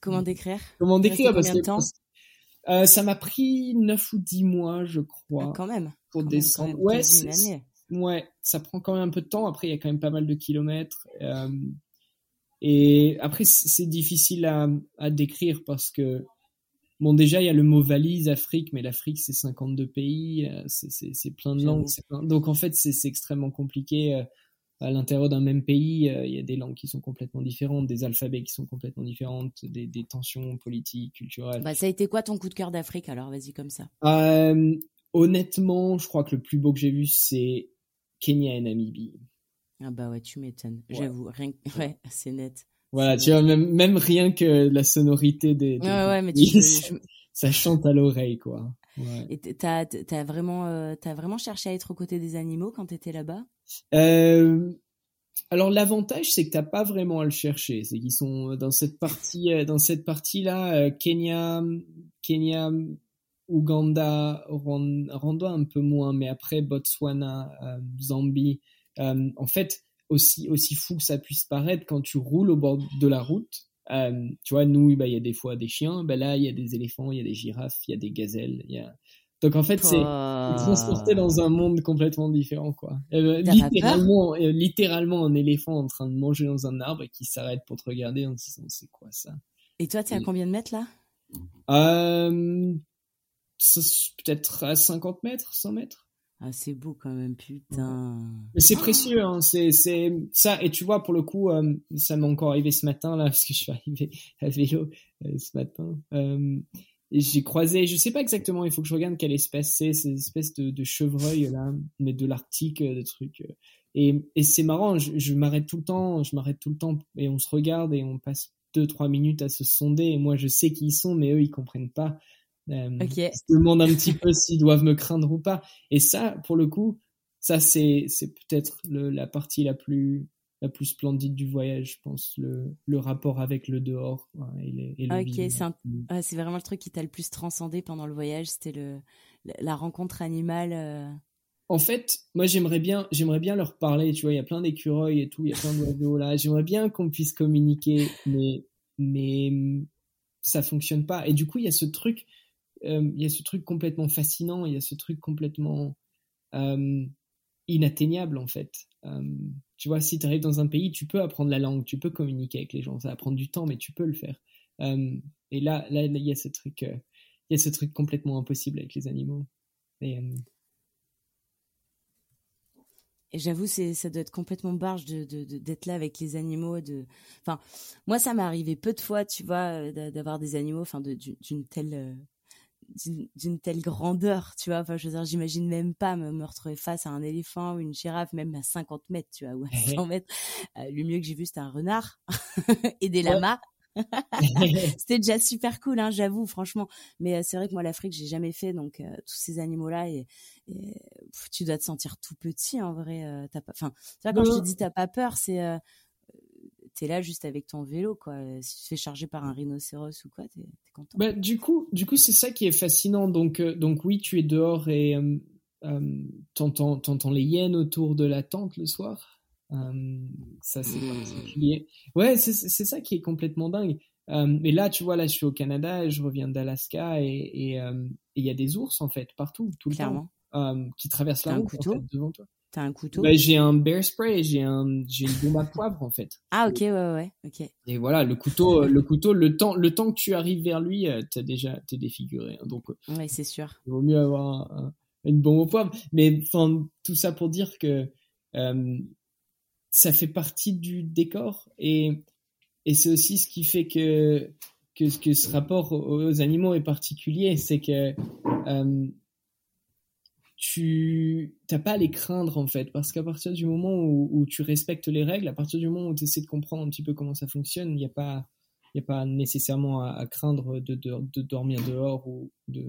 Comment décrire? Comment décrire parce que, euh, ça m'a pris 9 ou 10 mois, je crois. Ah, quand même. Pour descendre. ouais, ouais, ça prend quand même un peu de temps. Après, il y a quand même pas mal de kilomètres. Euh, et après, c'est difficile à, à décrire parce que, bon, déjà, il y a le mot valise Afrique, mais l'Afrique, c'est 52 pays, euh, c'est plein de langues. Plein... Donc, en fait, c'est extrêmement compliqué. À l'intérieur d'un même pays, euh, il y a des langues qui sont complètement différentes, des alphabets qui sont complètement différentes, des, des tensions politiques, culturelles. Bah, ça a été quoi ton coup de cœur d'Afrique alors Vas-y comme ça? Euh, honnêtement, je crois que le plus beau que j'ai vu, c'est Kenya et Namibie. Ah bah ouais, tu m'étonnes. J'avoue, rien... ouais, c'est net. Voilà, tu vois, même, même rien que la sonorité des... des ouais, ouais, mais tu peux... ça chante à l'oreille, quoi. Ouais. Et t'as as vraiment, euh, as vraiment cherché à être aux côtés des animaux quand t'étais là-bas? Euh, alors l'avantage c'est que t'as pas vraiment à le chercher, c'est qu'ils sont dans cette partie, euh, dans cette partie là, euh, Kenya, Kenya, Ouganda, Rwanda un peu moins, mais après Botswana, euh, Zambie. Euh, en fait, aussi aussi fou que ça puisse paraître, quand tu roules au bord de la route, tu vois, nous, bah, il y a des fois des chiens, bah, là, il y a des éléphants, il y a des girafes, il y a des gazelles, il y a donc en fait, c'est oh. transporté dans un monde complètement différent, quoi. Euh, littéralement, euh, littéralement un éléphant en train de manger dans un arbre et qui s'arrête pour te regarder en disant c'est quoi ça? Et toi, tu es à combien de mètres là? Euh, Peut-être à 50 mètres, 100 mètres. Ah, c'est beau quand même, putain. C'est précieux, hein. C'est, c'est ça. Et tu vois, pour le coup, euh, ça m'est encore arrivé ce matin là, parce que je suis arrivé à vélo euh, ce matin. Euh, j'ai croisé, je sais pas exactement, il faut que je regarde quelle espèce c'est, c'est une espèce de, de chevreuil là, mais de l'Arctique, de trucs. Et, et c'est marrant, je, je m'arrête tout le temps, je m'arrête tout le temps et on se regarde et on passe deux trois minutes à se sonder et moi je sais qui ils sont, mais eux ils comprennent pas. Euh, okay. Ils se demandent un petit peu s'ils doivent me craindre ou pas. Et ça, pour le coup, ça c'est c'est peut-être la partie la plus la plus splendide du voyage, je pense, le, le rapport avec le dehors et, et le Ok, c'est, vraiment le truc qui t'a le plus transcendé pendant le voyage, c'était le, la rencontre animale. Euh. En fait, moi j'aimerais bien, j'aimerais bien leur parler, tu vois, il y a plein d'écureuils et tout, il y a plein d'oiseaux là, j'aimerais bien qu'on puisse communiquer, mais, mais ça fonctionne pas. Et du coup, il y a ce truc, il y a ce truc complètement fascinant, il y a ce truc complètement euh, inatteignable en fait. Euh, tu vois, si tu arrives dans un pays, tu peux apprendre la langue, tu peux communiquer avec les gens. Ça va prendre du temps, mais tu peux le faire. Euh, et là, là, il y a ce truc, euh, y a ce truc complètement impossible avec les animaux. Et, et j'avoue, ça doit être complètement barge de, d'être là avec les animaux. De, enfin, moi, ça m'est arrivé peu de fois, tu vois, d'avoir des animaux, enfin, d'une telle d'une telle grandeur, tu vois. Enfin, je veux dire, j'imagine même pas me, retrouver face à un éléphant ou une girafe, même à 50 mètres, tu vois, ou à 100 mètres. Euh, le mieux que j'ai vu, c'était un renard et des lamas. c'était déjà super cool, hein, j'avoue, franchement. Mais euh, c'est vrai que moi, l'Afrique, j'ai jamais fait, donc euh, tous ces animaux-là, et, tu dois te sentir tout petit en vrai. t'as pas, enfin, quand je te dis t'as pas peur, c'est t'es là juste avec ton vélo, quoi. Si tu te fais charger par un rhinocéros ou quoi, t'es es content. Bah, du coup, du coup, c'est ça qui est fascinant. Donc, euh, donc oui, tu es dehors et euh, euh, t'entends, les hyènes autour de la tente le soir. ça, c'est mmh. particulier. Ouais, c'est, ça qui est complètement dingue. mais là, tu vois, là, je suis au Canada, je reviens d'Alaska et il y a des ours, en fait, partout, tout le temps, qui traversent la route devant toi. T'as un couteau bah, J'ai un bear spray, j'ai un, j'ai une bombe à poivre en fait. Ah ok, ouais, ouais, ok. Et voilà, le couteau, euh, le couteau, le temps, le temps que tu arrives vers lui, euh, t'as déjà, t'es défiguré. Hein, donc, euh, ouais, c'est sûr. Il vaut mieux avoir une bombe au poivre. Mais enfin, tout ça pour dire que ça fait partie du décor et et c'est aussi ce qui fait que que, que ce rapport aux animaux est particulier, c'est que tu t'as pas à les craindre en fait. Parce qu'à partir du moment où, tu respectes les règles à partir du moment où tu essaies de comprendre un petit peu comment ça fonctionne il n'y a pas il y a pas nécessairement à, craindre de, de, dormir dehors ou de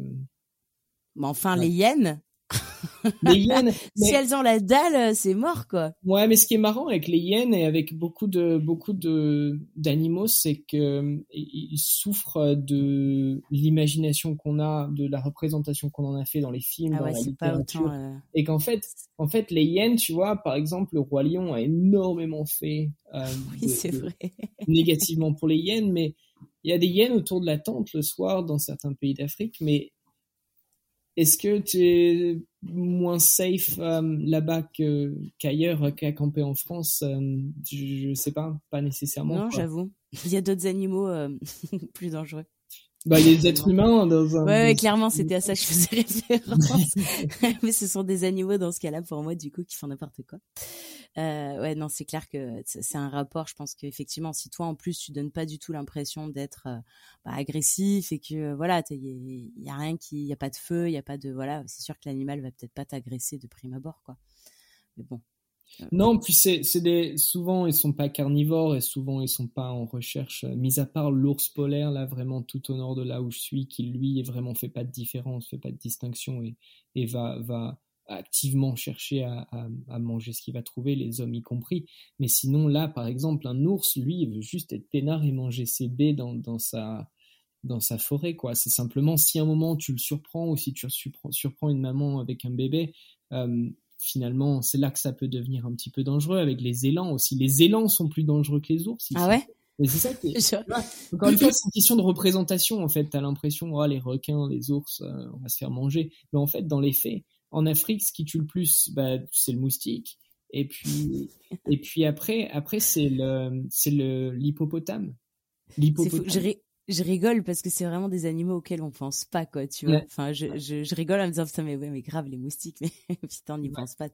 mais enfin les hyènes les hyènes, si elles ont la dalle, c'est mort quoi. Ouais, mais ce qui est marrant avec les hyènes et avec beaucoup de beaucoup de d'animaux, c'est que ils souffrent de l'imagination qu'on a, de la représentation qu'on en a fait dans les films, ah dans la littérature, euh, et qu'en fait, en fait, les hyènes, tu vois, par exemple, le roi lion a énormément fait euh, oui, c'est vrai. négativement pour les hyènes, mais il y a des hyènes autour de la tente le soir dans certains pays d'Afrique, mais est-ce que tu es moins safe euh, là-bas qu'ailleurs, qu'à camper en France euh, je, ne sais pas, pas nécessairement. Non, j'avoue. Il y a d'autres animaux euh, plus dangereux. Bah, les êtres humains dans un. Ouais, clairement, c'était à ça que je faisais référence. Mais ce sont des animaux dans ce cas-là pour moi, du coup, qui font n'importe quoi. Euh, ouais, non, c'est clair que c'est un rapport. Je pense qu'effectivement, si toi en plus tu donnes pas du tout l'impression d'être euh, bah, agressif et que euh, voilà, il y, a rien qui, y a pas de feu, il y a pas de voilà, c'est sûr que l'animal va peut-être pas t'agresser de prime abord, quoi. Mais bon. Non, puis c'est des souvent ils sont pas carnivores et souvent ils sont pas en recherche. Mis à part l'ours polaire là, vraiment tout au nord de là où je suis, qui lui est vraiment fait pas de différence, fait pas de distinction et, et va va activement chercher à, à, manger ce qu'il va trouver, les hommes y compris. Mais sinon, là, par exemple, un ours, lui, il veut juste être peinard et manger ses baies dans, dans sa dans sa forêt, quoi. C'est simplement si à un moment tu le surprends ou si tu surprends, une maman avec un bébé, euh, finalement, c'est là que ça peut devenir un petit peu dangereux avec les élans aussi. Les élans sont plus dangereux que les ours. Ah ouais? C'est ça qui Encore une fois, c'est une question de représentation, en fait. T'as l'impression, oh, les requins, les ours, euh, on va se faire manger. Mais en fait, dans les faits, en Afrique, ce qui tue le plus, bah, c'est le moustique. Et puis, et puis après, après c'est le, c'est le l'hippopotame. L'hippopotame. Je, rigole parce que c'est vraiment des animaux auxquels on pense pas, quoi, tu vois. Enfin, je, je, rigole en me disant, putain, mais ouais, mais grave, les moustiques, mais putain, on n'y pense pas,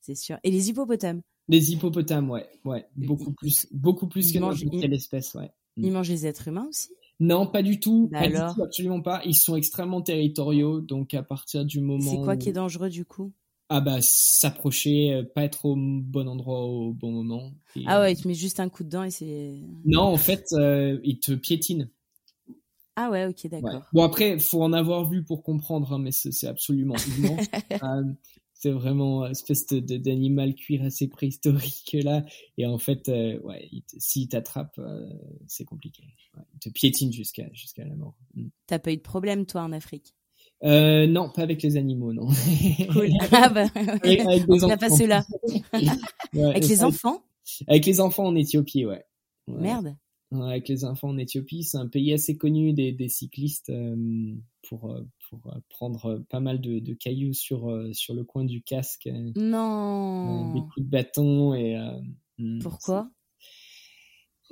c'est sûr. Et les hippopotames? Les hippopotames, ouais, ouais. Beaucoup plus, beaucoup plus que n'importe quelle espèce, ouais. Ils mangent les êtres humains aussi? Non, pas du tout. Bah absolument pas. Ils sont extrêmement territoriaux, donc à partir du moment. C'est quoi qui est dangereux du coup? Ah bah s'approcher, euh, pas être au bon endroit au bon moment. ah ouais, il te met juste un coup de dent et c'est. Non, en fait, euh, il te piétine. Ah ouais, ok, d'accord. Bon après, faut en avoir vu pour comprendre, hein, mais c'est absolument euh, c'est vraiment une espèce d'animal cuir assez préhistorique là. Et en fait, euh, ouais, s'il t'attrape, euh, c'est compliqué. il te piétine jusqu'à jusqu'à la mort. Mm. T'as pas eu de problème toi en Afrique? Euh, non, pas avec les animaux, non. Cool. Ah bah, avec, avec les enfants. Pas là avec les enfants? Avec les enfants en Éthiopie, ouais. Merde avec les enfants en Éthiopie. C'est un pays assez connu des, des cyclistes euh, pour, euh, pour euh, prendre pas mal de, de cailloux sur, sur le coin du casque. Non. des coups de bâton et. Hmm, Pourquoi?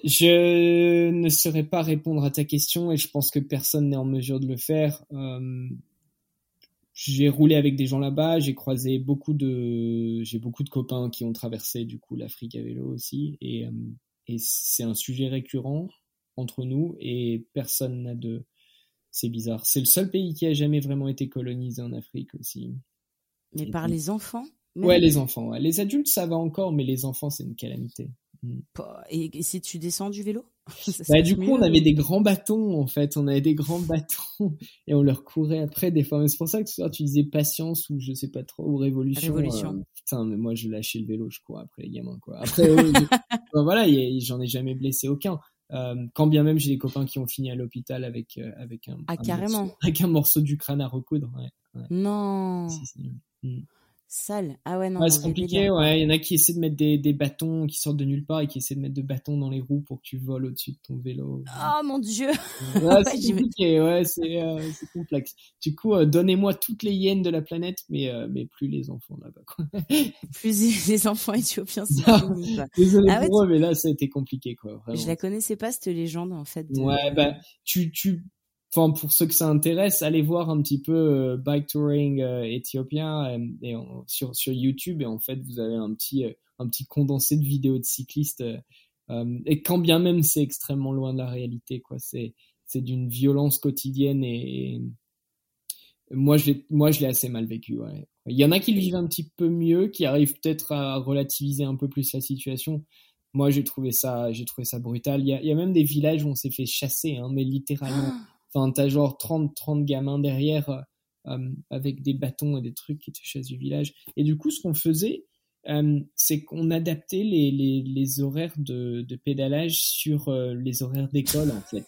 Je ne saurais pas répondre à ta question et je pense que personne n'est en mesure de le faire. j'ai roulé avec des gens là-bas, j'ai croisé beaucoup de, j'ai beaucoup de copains qui ont traversé du coup l'Afrique à vélo aussi et et c'est un sujet récurrent entre nous et personne n'a de. C'est bizarre. C'est le seul pays qui a jamais vraiment été colonisé en Afrique aussi. Mais par les enfants Ouais, les enfants. Les adultes, ça va encore, mais les enfants, c'est une calamité. Mm. Et, si tu descends du vélo? Bah, Du coup, on avait des grands bâtons, en fait. On avait des grands bâtons et on leur courait après des fois. C'est pour ça que tu disais patience ou je sais pas trop, ou révolution. Révolution. Euh, putain, mais moi, je lâchais le vélo, je cours après les gamins, quoi. Après, voilà, j'en ai jamais blessé aucun. Euh, quand bien même j'ai des copains qui ont fini à l'hôpital avec euh, avec un, ah, carrément. Morceau, avec un morceau du crâne à recoudre. Ouais, Non. Mm. Sale. Ah ouais, non. Ouais, c'est compliqué, ouais. Il y en a qui essaient de mettre des, des, bâtons qui sortent de nulle part et qui essaient de mettre des bâtons dans les roues pour que tu voles au-dessus de ton vélo. Oh mon dieu! Ouais, c'est compliqué, ouais, c'est euh, complexe. Du coup, euh, donnez-moi toutes les hyènes de la planète, mais, euh, mais plus les enfants là-bas, quoi. plus les enfants éthiopiens, c'est Désolé ah pour eux, mais là, ça a été compliqué, quoi. Vraiment. Je la connaissais pas, cette légende, en fait. Ouais, bah, tu, tu, enfin pour ceux que ça intéresse, allez voir un petit peu euh, bike touring euh, éthiopien euh, sur YouTube et en fait vous avez un petit condensé de vidéos de cyclistes et quand bien même c'est extrêmement loin de la réalité quoi, c'est d'une violence quotidienne et, moi je l'ai assez mal vécu. Il y en a qui le vivent un petit peu mieux, qui arrivent peut-être à relativiser un peu plus la situation. Moi, j'ai trouvé ça, brutal. Il y, a, il y a même des villages où on s'est fait chasser, hein, mais littéralement. Ah Enfin, t'as genre 30, 30 gamins derrière euh, euh, avec des bâtons et des trucs qui te chassent du village. Et du coup, ce qu'on faisait, euh, c'est qu'on adaptait les, les, les, horaires de, de pédalage sur les horaires d'école, en fait.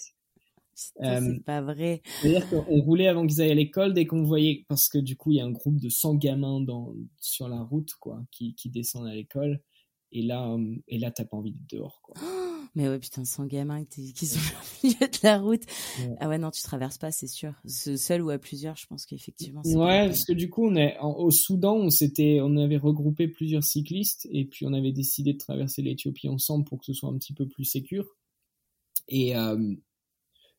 c'est pas vrai. C'est-à-dire qu'on roulait avant qu'ils aillent à l'école dès qu'on voyait, parce que du coup, il y a un groupe de 100 gamins dans, sur la route, quoi, qui, qui descendent à l'école. Et là, et là, t'as pas envie d'être dehors, quoi. Mais ouais, putain, sans gamins qui sont au milieu de la route. Ah ouais, non, tu traverses pas, c'est sûr. Seul ou à plusieurs, je pense qu'effectivement. Ouais, parce que du coup, on est au Soudan, on s'était, on avait regroupé plusieurs cyclistes et puis on avait décidé de traverser l'Éthiopie ensemble pour que ce soit un petit peu plus sécure. Et euh,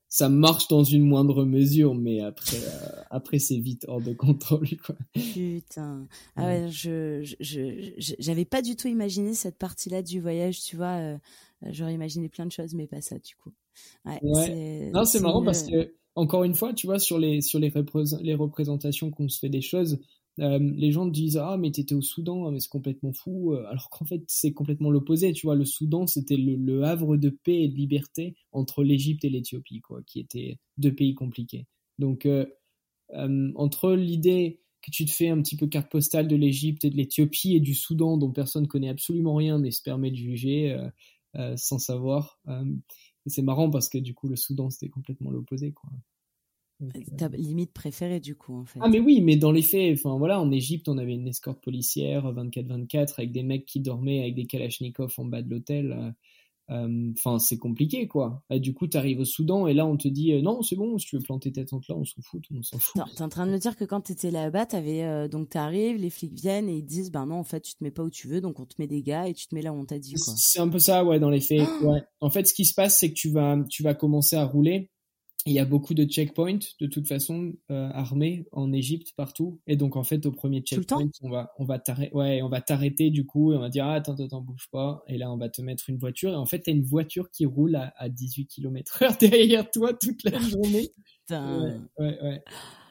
ça marche dans une moindre mesure, mais après, euh, après c'est vite hors de contrôle, quoi. Putain. Ah ouais, je, je, j'avais pas du tout imaginé cette partie-là du voyage, tu vois. Euh, j'aurais imaginé plein de choses, mais pas ça, du coup. Ouais. Non, c'est marrant parce que, encore une fois, tu vois, sur les, sur les, les représentations qu'on se fait des choses, euh, les gens disent ah mais t'étais au Soudan ah, mais c'est complètement fou euh, alors qu'en fait c'est complètement l'opposé tu vois. Le Soudan c'était le, havre de paix et de liberté entre l'Égypte et l'Éthiopie quoi qui étaient deux pays compliqués. Donc euh, entre l'idée que tu te fais un petit peu carte postale de l'Égypte et de l'Éthiopie et du Soudan dont personne connaît absolument rien mais se permet de juger sans savoir c'est marrant parce que du coup le Soudan c'était complètement l'opposé quoi ta euh, limite préférée du coup en fait. Ah mais oui, mais dans les faits, enfin voilà, en Égypte, on avait une escorte policière 24-24 avec des mecs qui dormaient avec des kalachnikovs en bas de l'hôtel. Euh, euh, enfin, c'est compliqué quoi. Et du coup, t'arrives au Soudan et là, on te dit non, c'est bon, si tu veux planter ta tente là, on s'en fout, on s'en fout. T'es en train de me dire que quand t'étais là-bas, t'avais euh, donc t'arrives, les flics viennent et ils disent ben non, en fait, tu te mets pas où tu veux, donc on te met des gars et tu te mets là où on t'a dit quoi. C'est un peu ça, ouais, dans les faits. ouais. En fait, ce qui se passe, c'est que tu vas, tu vas commencer à rouler il y a beaucoup de checkpoints de toute façon euh, armés en Égypte partout. Et donc en fait au premier checkpoint on va on va t'arrêter ouais on va t'arrêter du coup et on va dire ah, attends attends bouge pas. Et là on va te mettre une voiture. Et en fait t'as une voiture qui roule à, à 18 km heure derrière toi toute la journée. Ouais, ouais, ouais,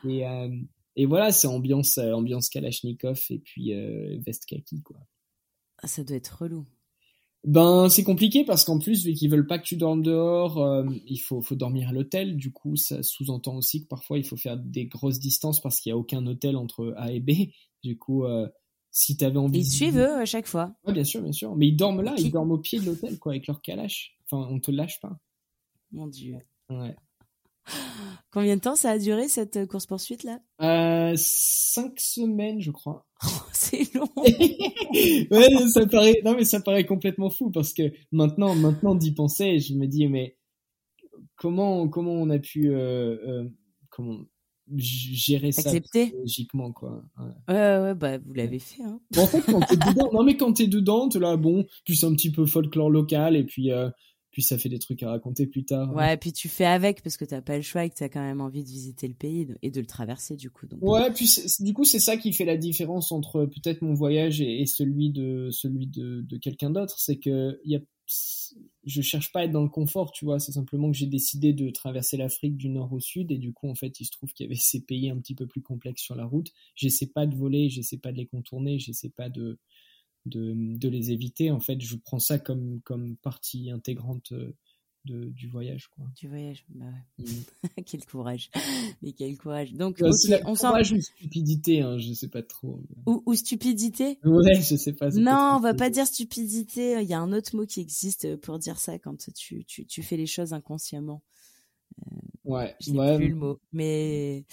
et euh, et voilà c'est ambiance euh, ambiance Kalachnikov et puis veste kaki quoi. Ah, ça doit être relou Ben c'est compliqué parce qu'en plus vu qu'ils veulent pas que tu dormes dehors, euh, il faut faut dormir à l'hôtel. Du coup ça sous-entend aussi que parfois il faut faire des grosses distances parce qu'il y a aucun hôtel entre A et B. Du coup euh, si t'avais envie. Ils suivent eux à chaque fois. Ouais bien sûr bien sûr. Mais ils dorment là, ils dorment au pied de l'hôtel quoi avec leur calache. Enfin on te lâche pas. Mon Dieu. Ouais. Combien de temps ça a duré cette euh, course poursuite là? Euh, Cinq semaines, je crois. c'est long. ouais, ça paraît. Non, mais ça paraît complètement fou parce que maintenant, maintenant d'y penser, je me dis mais comment comment on a pu euh, euh, comment gérer ça Accepter. logiquement quoi. Ouais. ouais, ouais bah vous l'avez fait. Hein. en fait, quand t'es dedans, non mais quand t'es dedans, t'es là bon, tu sais un petit peu folklore local et puis. Euh, puis ça fait des trucs à raconter plus tard. Ouais, et puis tu fais avec parce que t'as pas le choix et que t'as quand même envie de visiter le pays et de le traverser du coup. Donc... Ouais, puis du coup c'est ça qui fait la différence entre peut-être mon voyage et, et, celui de celui de, de quelqu'un d'autre, c'est que y a, je cherche pas à être dans le confort, tu vois, c'est simplement que j'ai décidé de traverser l'Afrique du nord au sud et du coup en fait il se trouve qu'il y avait ces pays un petit peu plus complexes sur la route. J'essaie pas de voler, j'essaie pas de les contourner, j'essaie pas de de, de, les éviter. En fait, je prends ça comme, comme partie intégrante de, du voyage. Quoi. Du voyage, bah ouais. Mmh. quel courage. Mais quel courage. Donc, okay, on courage ou stupidité, hein, je sais pas trop. Ou, ou stupidité? Ouais, je sais pas. Non, on va pas dire stupidité. Il y a un autre mot qui existe pour dire ça quand tu, tu, tu fais les choses inconsciemment. Euh, ouais, je sais ouais. plus le mot. Mais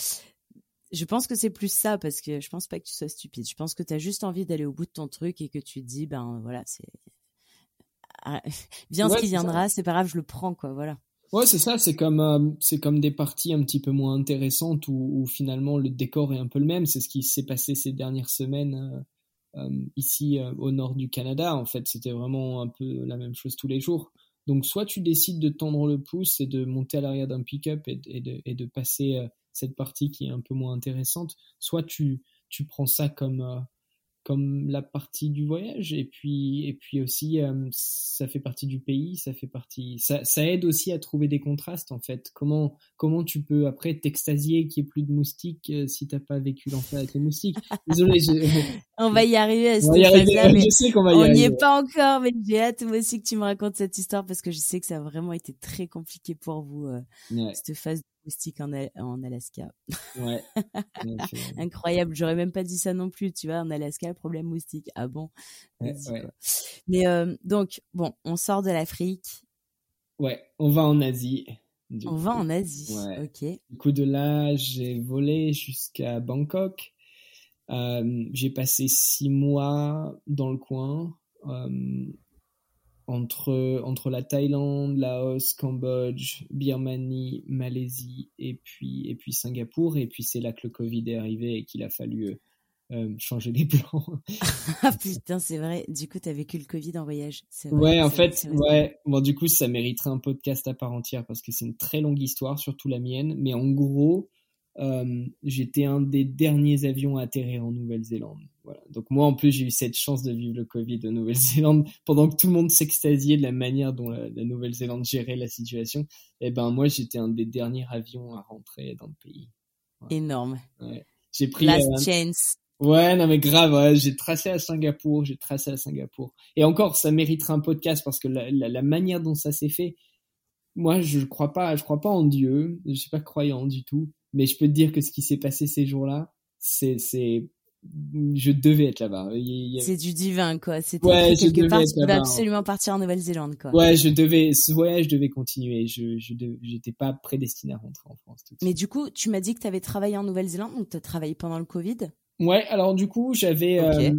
je pense que c'est plus ça parce que je pense pas que tu sois stupide. Je pense que tu as juste envie d'aller au bout de ton truc et que tu te dis ben voilà, c'est viens ouais, ce qui viendra, c'est pas grave, je le prends quoi, voilà. Ouais, c'est ça, c'est comme euh, c'est comme des parties un petit peu moins intéressantes où, où, finalement le décor est un peu le même, c'est ce qui s'est passé ces dernières semaines euh, euh, ici au nord du Canada en fait, c'était vraiment un peu la même chose tous les jours. Donc soit tu décides de tendre le pouce et de monter à l'arrière d'un pick-up et, de, de passer cette partie qui est un peu moins intéressante, soit tu, tu prends ça comme, euh, comme la partie du voyage, et puis, et puis aussi, euh, ça fait partie du pays, ça fait partie, ça, ça aide aussi à trouver des contrastes, en fait. Comment, comment tu peux après t'extasier qu'il n'y ait plus de moustiques euh, si t'as pas vécu l'enfer avec les moustiques? Désolé, je... On va y arriver à cette phase-là, mais je sais qu'on va y on n'y est pas encore, mais j'ai hâte moi aussi que tu me racontes cette histoire parce que je sais que ça a vraiment été très compliqué pour vous, euh, ouais. cette phase moustique en, en Alaska. Ouais. Incroyable. J'aurais même pas dit ça non plus. Tu vois, en Alaska, problème moustique. Ah bon? Ouais, ouais. Mais euh, donc, bon, on sort de l'Afrique. Ouais, on va en Asie. on coup. va en Asie. Ouais. Ok. Du coup, de là, j'ai volé jusqu'à Bangkok. Euh, j'ai passé six mois dans le coin. Euh, entre, entre la Thaïlande, Laos, Cambodge, Birmanie, Malaisie et puis, et puis Singapour. Et puis c'est là que le Covid est arrivé et qu'il a fallu euh, changer les plans. ah putain, c'est vrai. Du coup, t'as vécu le Covid en voyage. Vrai, ouais, en fait, ouais. Bon, du coup, ça mériterait un podcast à part entière parce que c'est une très longue histoire, surtout la mienne. Mais en gros, euh, j'étais un des derniers avions à atterrir en Nouvelle-Zélande. Voilà. Donc moi, en plus, j'ai eu cette chance de vivre le Covid de Nouvelle-Zélande pendant que tout le monde s'extasiait de la manière dont la, la Nouvelle-Zélande gérait la situation. Et ben moi, j'étais un des derniers avions à rentrer dans le pays. Voilà. Énorme. Ouais. J'ai pris last euh, chance. Ouais, non mais grave, ouais, j'ai tracé à Singapour, j'ai tracé à Singapour. Et encore, ça mériterait un podcast parce que la, la, la manière dont ça s'est fait, moi, je crois pas, je crois pas en Dieu, je suis pas croyant du tout, mais je peux te dire que ce qui s'est passé ces jours-là, c'est, c'est, je devais être là-bas. C'est du divin, quoi. C'était ouais, quelque part, tu devais absolument partir en Nouvelle-Zélande, quoi. Ouais, je devais, ce voyage devait continuer. Je, je, j'étais pas prédestiné à rentrer en France. Tout mais du coup, tu m'as dit que tu avais travaillé en Nouvelle-Zélande, donc tu as travaillé pendant le Covid? Ouais, alors du coup, j'avais, okay. euh,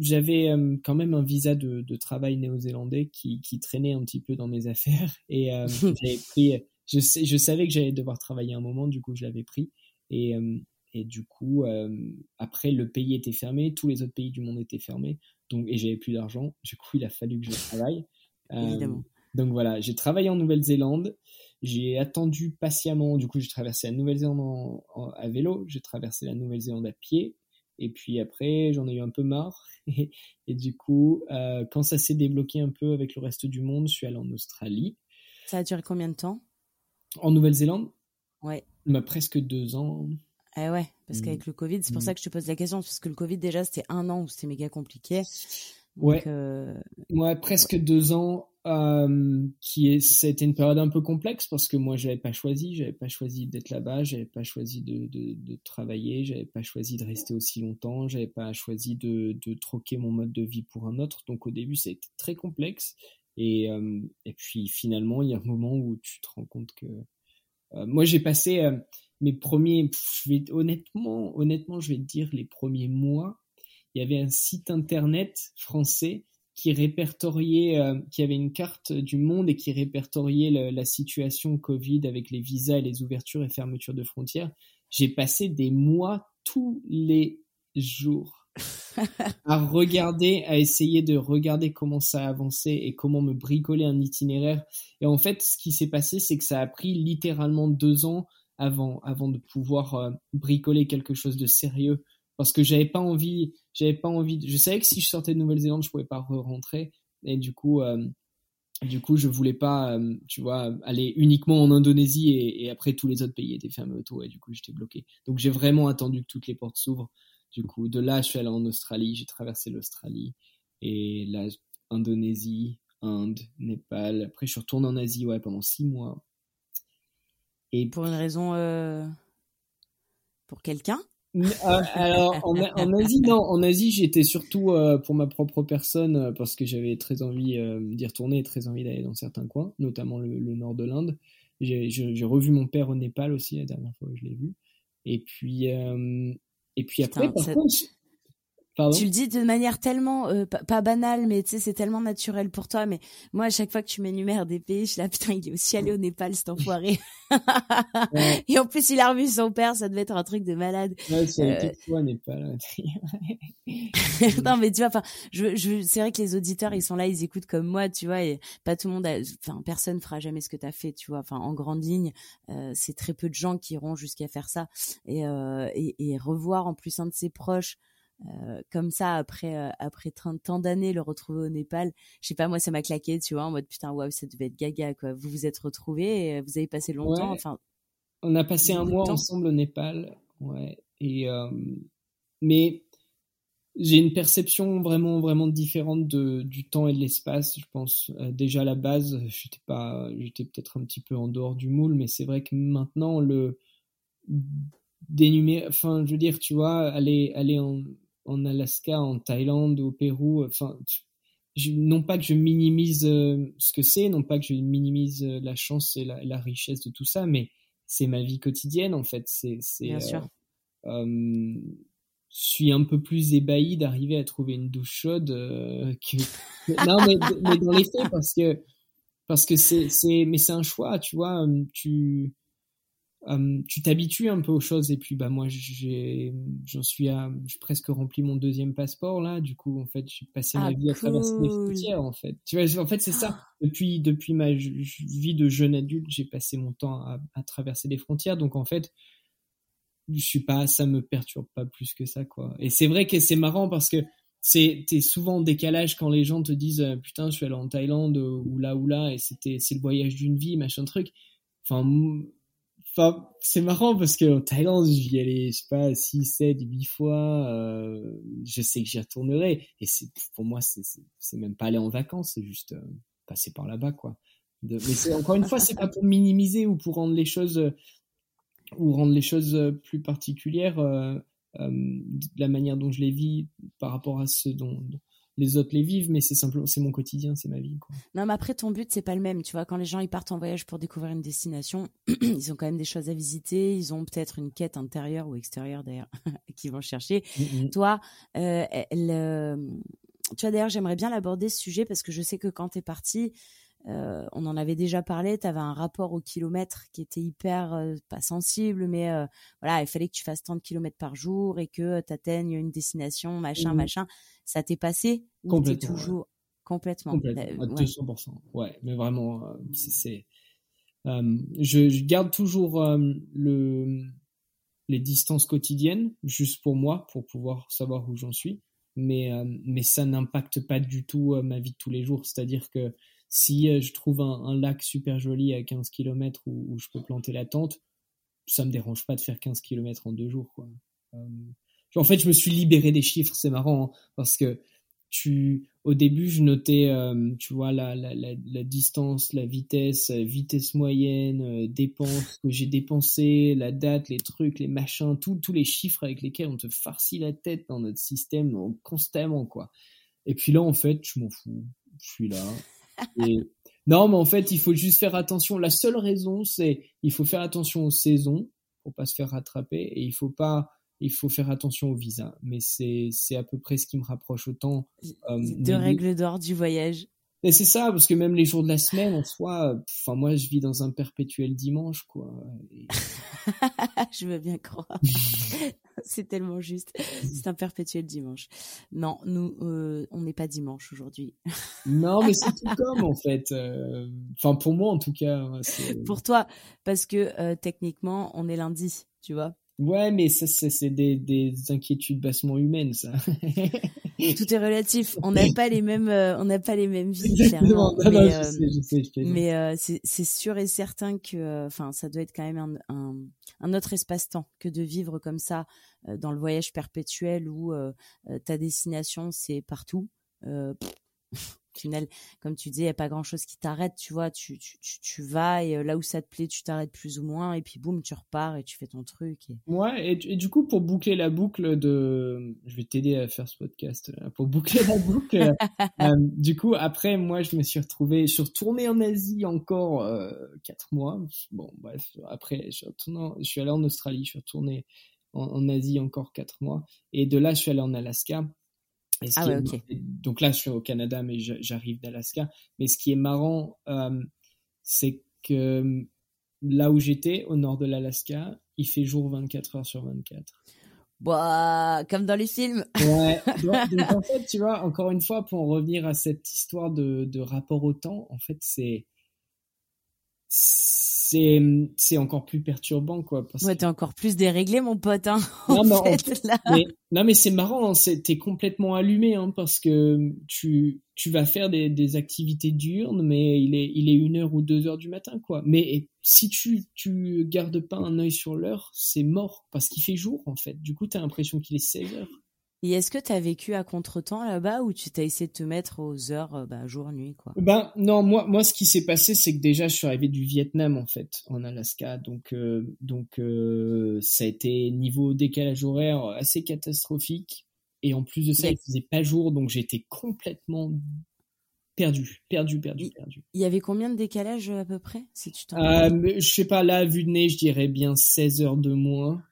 j'avais euh, quand même un visa de, de travail néo-zélandais qui, qui traînait un petit peu dans mes affaires et euh, j'avais pris. Je, sais, je savais que j'allais devoir travailler un moment, du coup, je l'avais pris et euh, et du coup, euh, après, le pays était fermé, tous les autres pays du monde étaient fermés, donc, et j'avais plus d'argent. Du coup, il a fallu que je travaille. Évidemment. donc voilà, j'ai travaillé en Nouvelle-Zélande. J'ai attendu patiemment. Du coup, j'ai traversé la Nouvelle-Zélande à vélo. J'ai traversé la Nouvelle-Zélande à pied. Et puis après, j'en ai eu un peu marre. Et, et du coup, euh, quand ça s'est débloqué un peu avec le reste du monde, je suis allé en Australie. Ça a duré combien de temps? En Nouvelle-Zélande Ouais. Bah, presque deux ans. Eh ouais, parce qu'avec le Covid, c'est pour Mmh. ça que je te pose la question, parce que le Covid, déjà, c'était un an où c'était méga compliqué. Ouais. ouais, presque deux ans. Euh, qui est, c'était une période un peu complexe parce que moi, j'avais pas choisi, j'avais pas choisi d'être là-bas, j'avais pas choisi de, de, de travailler, j'avais pas choisi de rester aussi longtemps, j'avais pas choisi de, de troquer mon mode de vie pour un autre. Donc au début, ça a été très complexe. Et, euh, et puis finalement, il y a un moment où tu te rends compte que euh, moi, j'ai passé euh, mes premiers, honnêtement, honnêtement, je vais te dire les premiers mois. Il y avait un site internet français qui répertoriait, qui avait une carte du monde et qui répertoriait la situation Covid avec les visas et les ouvertures et fermetures de frontières. J'ai passé des mois tous les jours à regarder, à essayer de regarder comment ça avançait et comment me bricoler un itinéraire. Et en fait, ce qui s'est passé, c'est que ça a pris littéralement deux ans avant, avant de pouvoir euh, bricoler quelque chose de sérieux parce que j'avais pas envie, j'avais pas envie. Je savais que si je sortais de Nouvelle-Zélande, je pouvais pas re-rentrer, et du coup, euh, du coup, je voulais pas, euh, tu vois, aller uniquement en Indonésie et, après tous les autres pays étaient fermés autour, et du coup, j'étais bloqué. Donc, j'ai vraiment attendu que toutes les portes s'ouvrent. Du coup, de là, je suis allé en Australie, j'ai traversé l'Australie et la Indonésie, Inde, Népal. Après, je suis retourné en Asie, ouais, pendant six mois. Et pour une raison, euh... pour quelqu'un? Euh, alors en, en, Asie non en Asie j'étais surtout euh, pour ma propre personne euh, parce que j'avais très envie d'y retourner et très envie d'aller dans certains coins notamment le, nord de l'Inde j'ai revu mon père au Népal aussi la dernière fois que je l'ai vu et puis et puis après par contre tu le dis de manière tellement euh, pas, banale, mais tu sais c'est tellement naturel pour toi. Mais moi, à chaque fois que tu m'énumères des pays, je suis là putain, il est aussi allé au Népal, cet enfoiré. Et en plus, il a revu son père, ça devait être un truc de malade. Ouais, c'est euh... fois Népal. non, mais tu vois, enfin, je, je, c'est vrai que les auditeurs, ils sont là, ils écoutent comme moi, tu vois, et pas tout le monde, enfin, personne fera jamais ce que t'as fait, tu vois. Enfin, en grande ligne, euh, c'est très peu de gens qui iront jusqu'à faire ça et, euh, et, et revoir en plus un de ses proches euh, comme ça après euh, après tant d'années le retrouver au Népal je sais pas moi ça m'a claqué tu vois en mode putain waouh ça devait être gaga quoi. Vous vous êtes retrouvés et vous avez passé longtemps enfin on a passé un mois ensemble au Népal ouais et euh, mais j'ai une perception vraiment vraiment différente de du temps et de l'espace je pense. Déjà à la base j'étais pas j'étais peut-être un petit peu en dehors du moule mais c'est vrai que maintenant le dénumérer enfin je veux dire tu vois aller aller en en Alaska, en Thaïlande, au Pérou. Enfin, non pas que je minimise euh, ce que c'est, non pas que je minimise euh, la chance et la, richesse de tout ça, mais c'est ma vie quotidienne en fait. C'est, Bien euh, sûr. je suis un peu plus ébahi d'arriver à trouver une douche chaude que non mais, mais, dans les faits parce que parce que c'est c'est mais c'est un choix tu vois tu Hum, tu t'habitues un peu aux choses et puis bah moi j'ai j'en suis à j'ai presque rempli mon deuxième passeport là. Du coup en fait j'ai passé ma ah, vie à traverser les frontières en fait. Tu vois en fait c'est ça. Depuis depuis ma vie de jeune adulte j'ai passé mon temps à, à, traverser les frontières. Donc en fait je suis pas ça me perturbe pas plus que ça quoi. Et c'est vrai que c'est marrant parce que c'est t'es souvent en décalage quand les gens te disent euh, putain je suis allé en Thaïlande ou là ou là et c'était c'est le voyage d'une vie machin truc. Enfin C'est marrant parce que en Thaïlande, j'y allais, je sais pas, 6, 7, 8 fois. Euh, je sais que j'y retournerai. Et pour moi, c'est, même pas aller en vacances, c'est juste euh, passer par là-bas, quoi. Mais encore une fois, c'est pas pour minimiser ou pour rendre les choses, ou rendre les choses plus particulières, euh, euh, de la manière dont je les vis par rapport à ce dont, les autres les vivent, mais c'est simplement, c'est mon quotidien, c'est ma vie. Quoi. Non, mais après, ton but, c'est pas le même. Tu vois, quand les gens ils partent en voyage pour découvrir une destination, ils ont quand même des choses à visiter. Ils ont peut-être une quête intérieure ou extérieure d'ailleurs qu'ils vont chercher. Mm-hmm. Toi, euh, euh, tu vois, d'ailleurs, j'aimerais bien l'aborder ce sujet parce que je sais que quand tu es parti, euh, on en avait déjà parlé, tu avais un rapport au kilomètre qui était hyper, euh, pas sensible, mais euh, voilà, il fallait que tu fasses tant de kilomètres par jour et que tu atteignes une destination, machin, mmh machin. Ça t'est passé Complètement. toujours complètement. Complètement. À 200%. Ouais, mais vraiment, c'est. Je, je, garde toujours le, les distances quotidiennes, juste pour moi, pour pouvoir savoir où j'en suis. Mais, mais ça n'impacte pas du tout ma vie de tous les jours. C'est-à-dire que si euh, je trouve un, lac super joli à 15 km où, je peux planter la tente, ça me dérange pas de faire 15 km en deux jours. Quoi. Euh, en fait, je me suis libéré des chiffres, c'est marrant, hein, parce que tu, au début, je notais, euh, tu vois, la, la, la, distance, la vitesse, vitesse moyenne, euh, dépenses que j'ai dépensé, la date, les trucs, les machins, tous les chiffres avec lesquels on te farcit la tête dans notre système constamment, quoi. Et puis là, en fait, je m'en fous. Je suis là. Et... Non, mais en fait, il faut juste faire attention. La seule raison, c'est il faut faire attention aux saisons pour pas se faire rattraper et il faut pas il faut faire attention au visa. Mais c'est, c'est à peu près ce qui me rapproche autant. Euh, de règles d'or du voyage. Et c'est ça, parce que même les jours de la semaine, en soi, enfin moi je vis dans un perpétuel dimanche, quoi. je veux bien croire. c'est tellement juste. C'est un perpétuel dimanche. Non, nous, euh, on n'est pas dimanche aujourd'hui. non, mais c'est tout comme en fait. Euh, enfin pour moi en tout cas. Pour toi, parce que euh, techniquement, on est lundi, tu vois. Ouais, mais ça, c'est des, des inquiétudes bassement humaines, ça. Tout est relatif. On n'a pas les mêmes, euh, on n'a pas les mêmes vies, mais, euh, je sais, je sais, mais euh, c'est sûr et certain que, enfin, ça doit être quand même un, un, un autre espace-temps que de vivre comme ça dans le voyage perpétuel où ta destination c'est partout final, comme tu dis, il n'y a pas grand chose qui t'arrête, tu vois. Tu, tu, tu, vas et euh, là où ça te plaît, tu t'arrêtes plus ou moins et puis boum, tu repars et tu fais ton truc. Et... Ouais, et, du coup, pour boucler la boucle de. Je vais t'aider à faire ce podcast. Pour boucler la boucle, euh, du coup, après, moi, je me suis retrouvé, je suis retourné en Asie encore euh, quatre mois. Bon, bref, après, je suis, retourné, je suis allé en Australie, je suis retourné en, en Asie encore quatre mois. Et de là, je suis allé en Alaska. Ah donc là, je suis au Canada, mais j'arrive d'Alaska. Mais ce qui est marrant, euh, c'est que euh, là où j'étais, au nord de l'Alaska, il fait jour 24 heures sur 24. Bah, comme dans les films. Ouais. Donc, en fait, tu vois, encore une fois, pour en revenir à cette histoire de, de rapport au temps, en fait, c'est c'est c'est encore plus perturbant quoi parce ouais t'es encore plus déréglé mon pote hein, non, mais, mais, non mais c'est marrant hein, t'es complètement allumé hein, parce que tu tu vas faire des, des activités diurnes mais il est il est une heure ou deux heures du matin quoi. Mais si tu tu gardes pas un œil sur l'heure c'est mort parce qu'il fait jour en fait. Du coup t'as l'impression qu'il est 16 heures et est-ce que tu as vécu à contre-temps là-bas ou tu t'as essayé de te mettre aux heures euh, bah, jour-nuit quoi? Ben non, moi, moi ce qui s'est passé c'est que déjà je suis arrivé du Vietnam en fait, en Alaska, donc euh, donc euh, ça a été niveau décalage horaire assez catastrophique. Et en plus de ça il faisait pas jour donc j'étais complètement perdu, perdu, perdu, perdu. Il y avait combien de décalage à peu près si tu Je sais pas là vu de nez je dirais bien 16 heures de moins.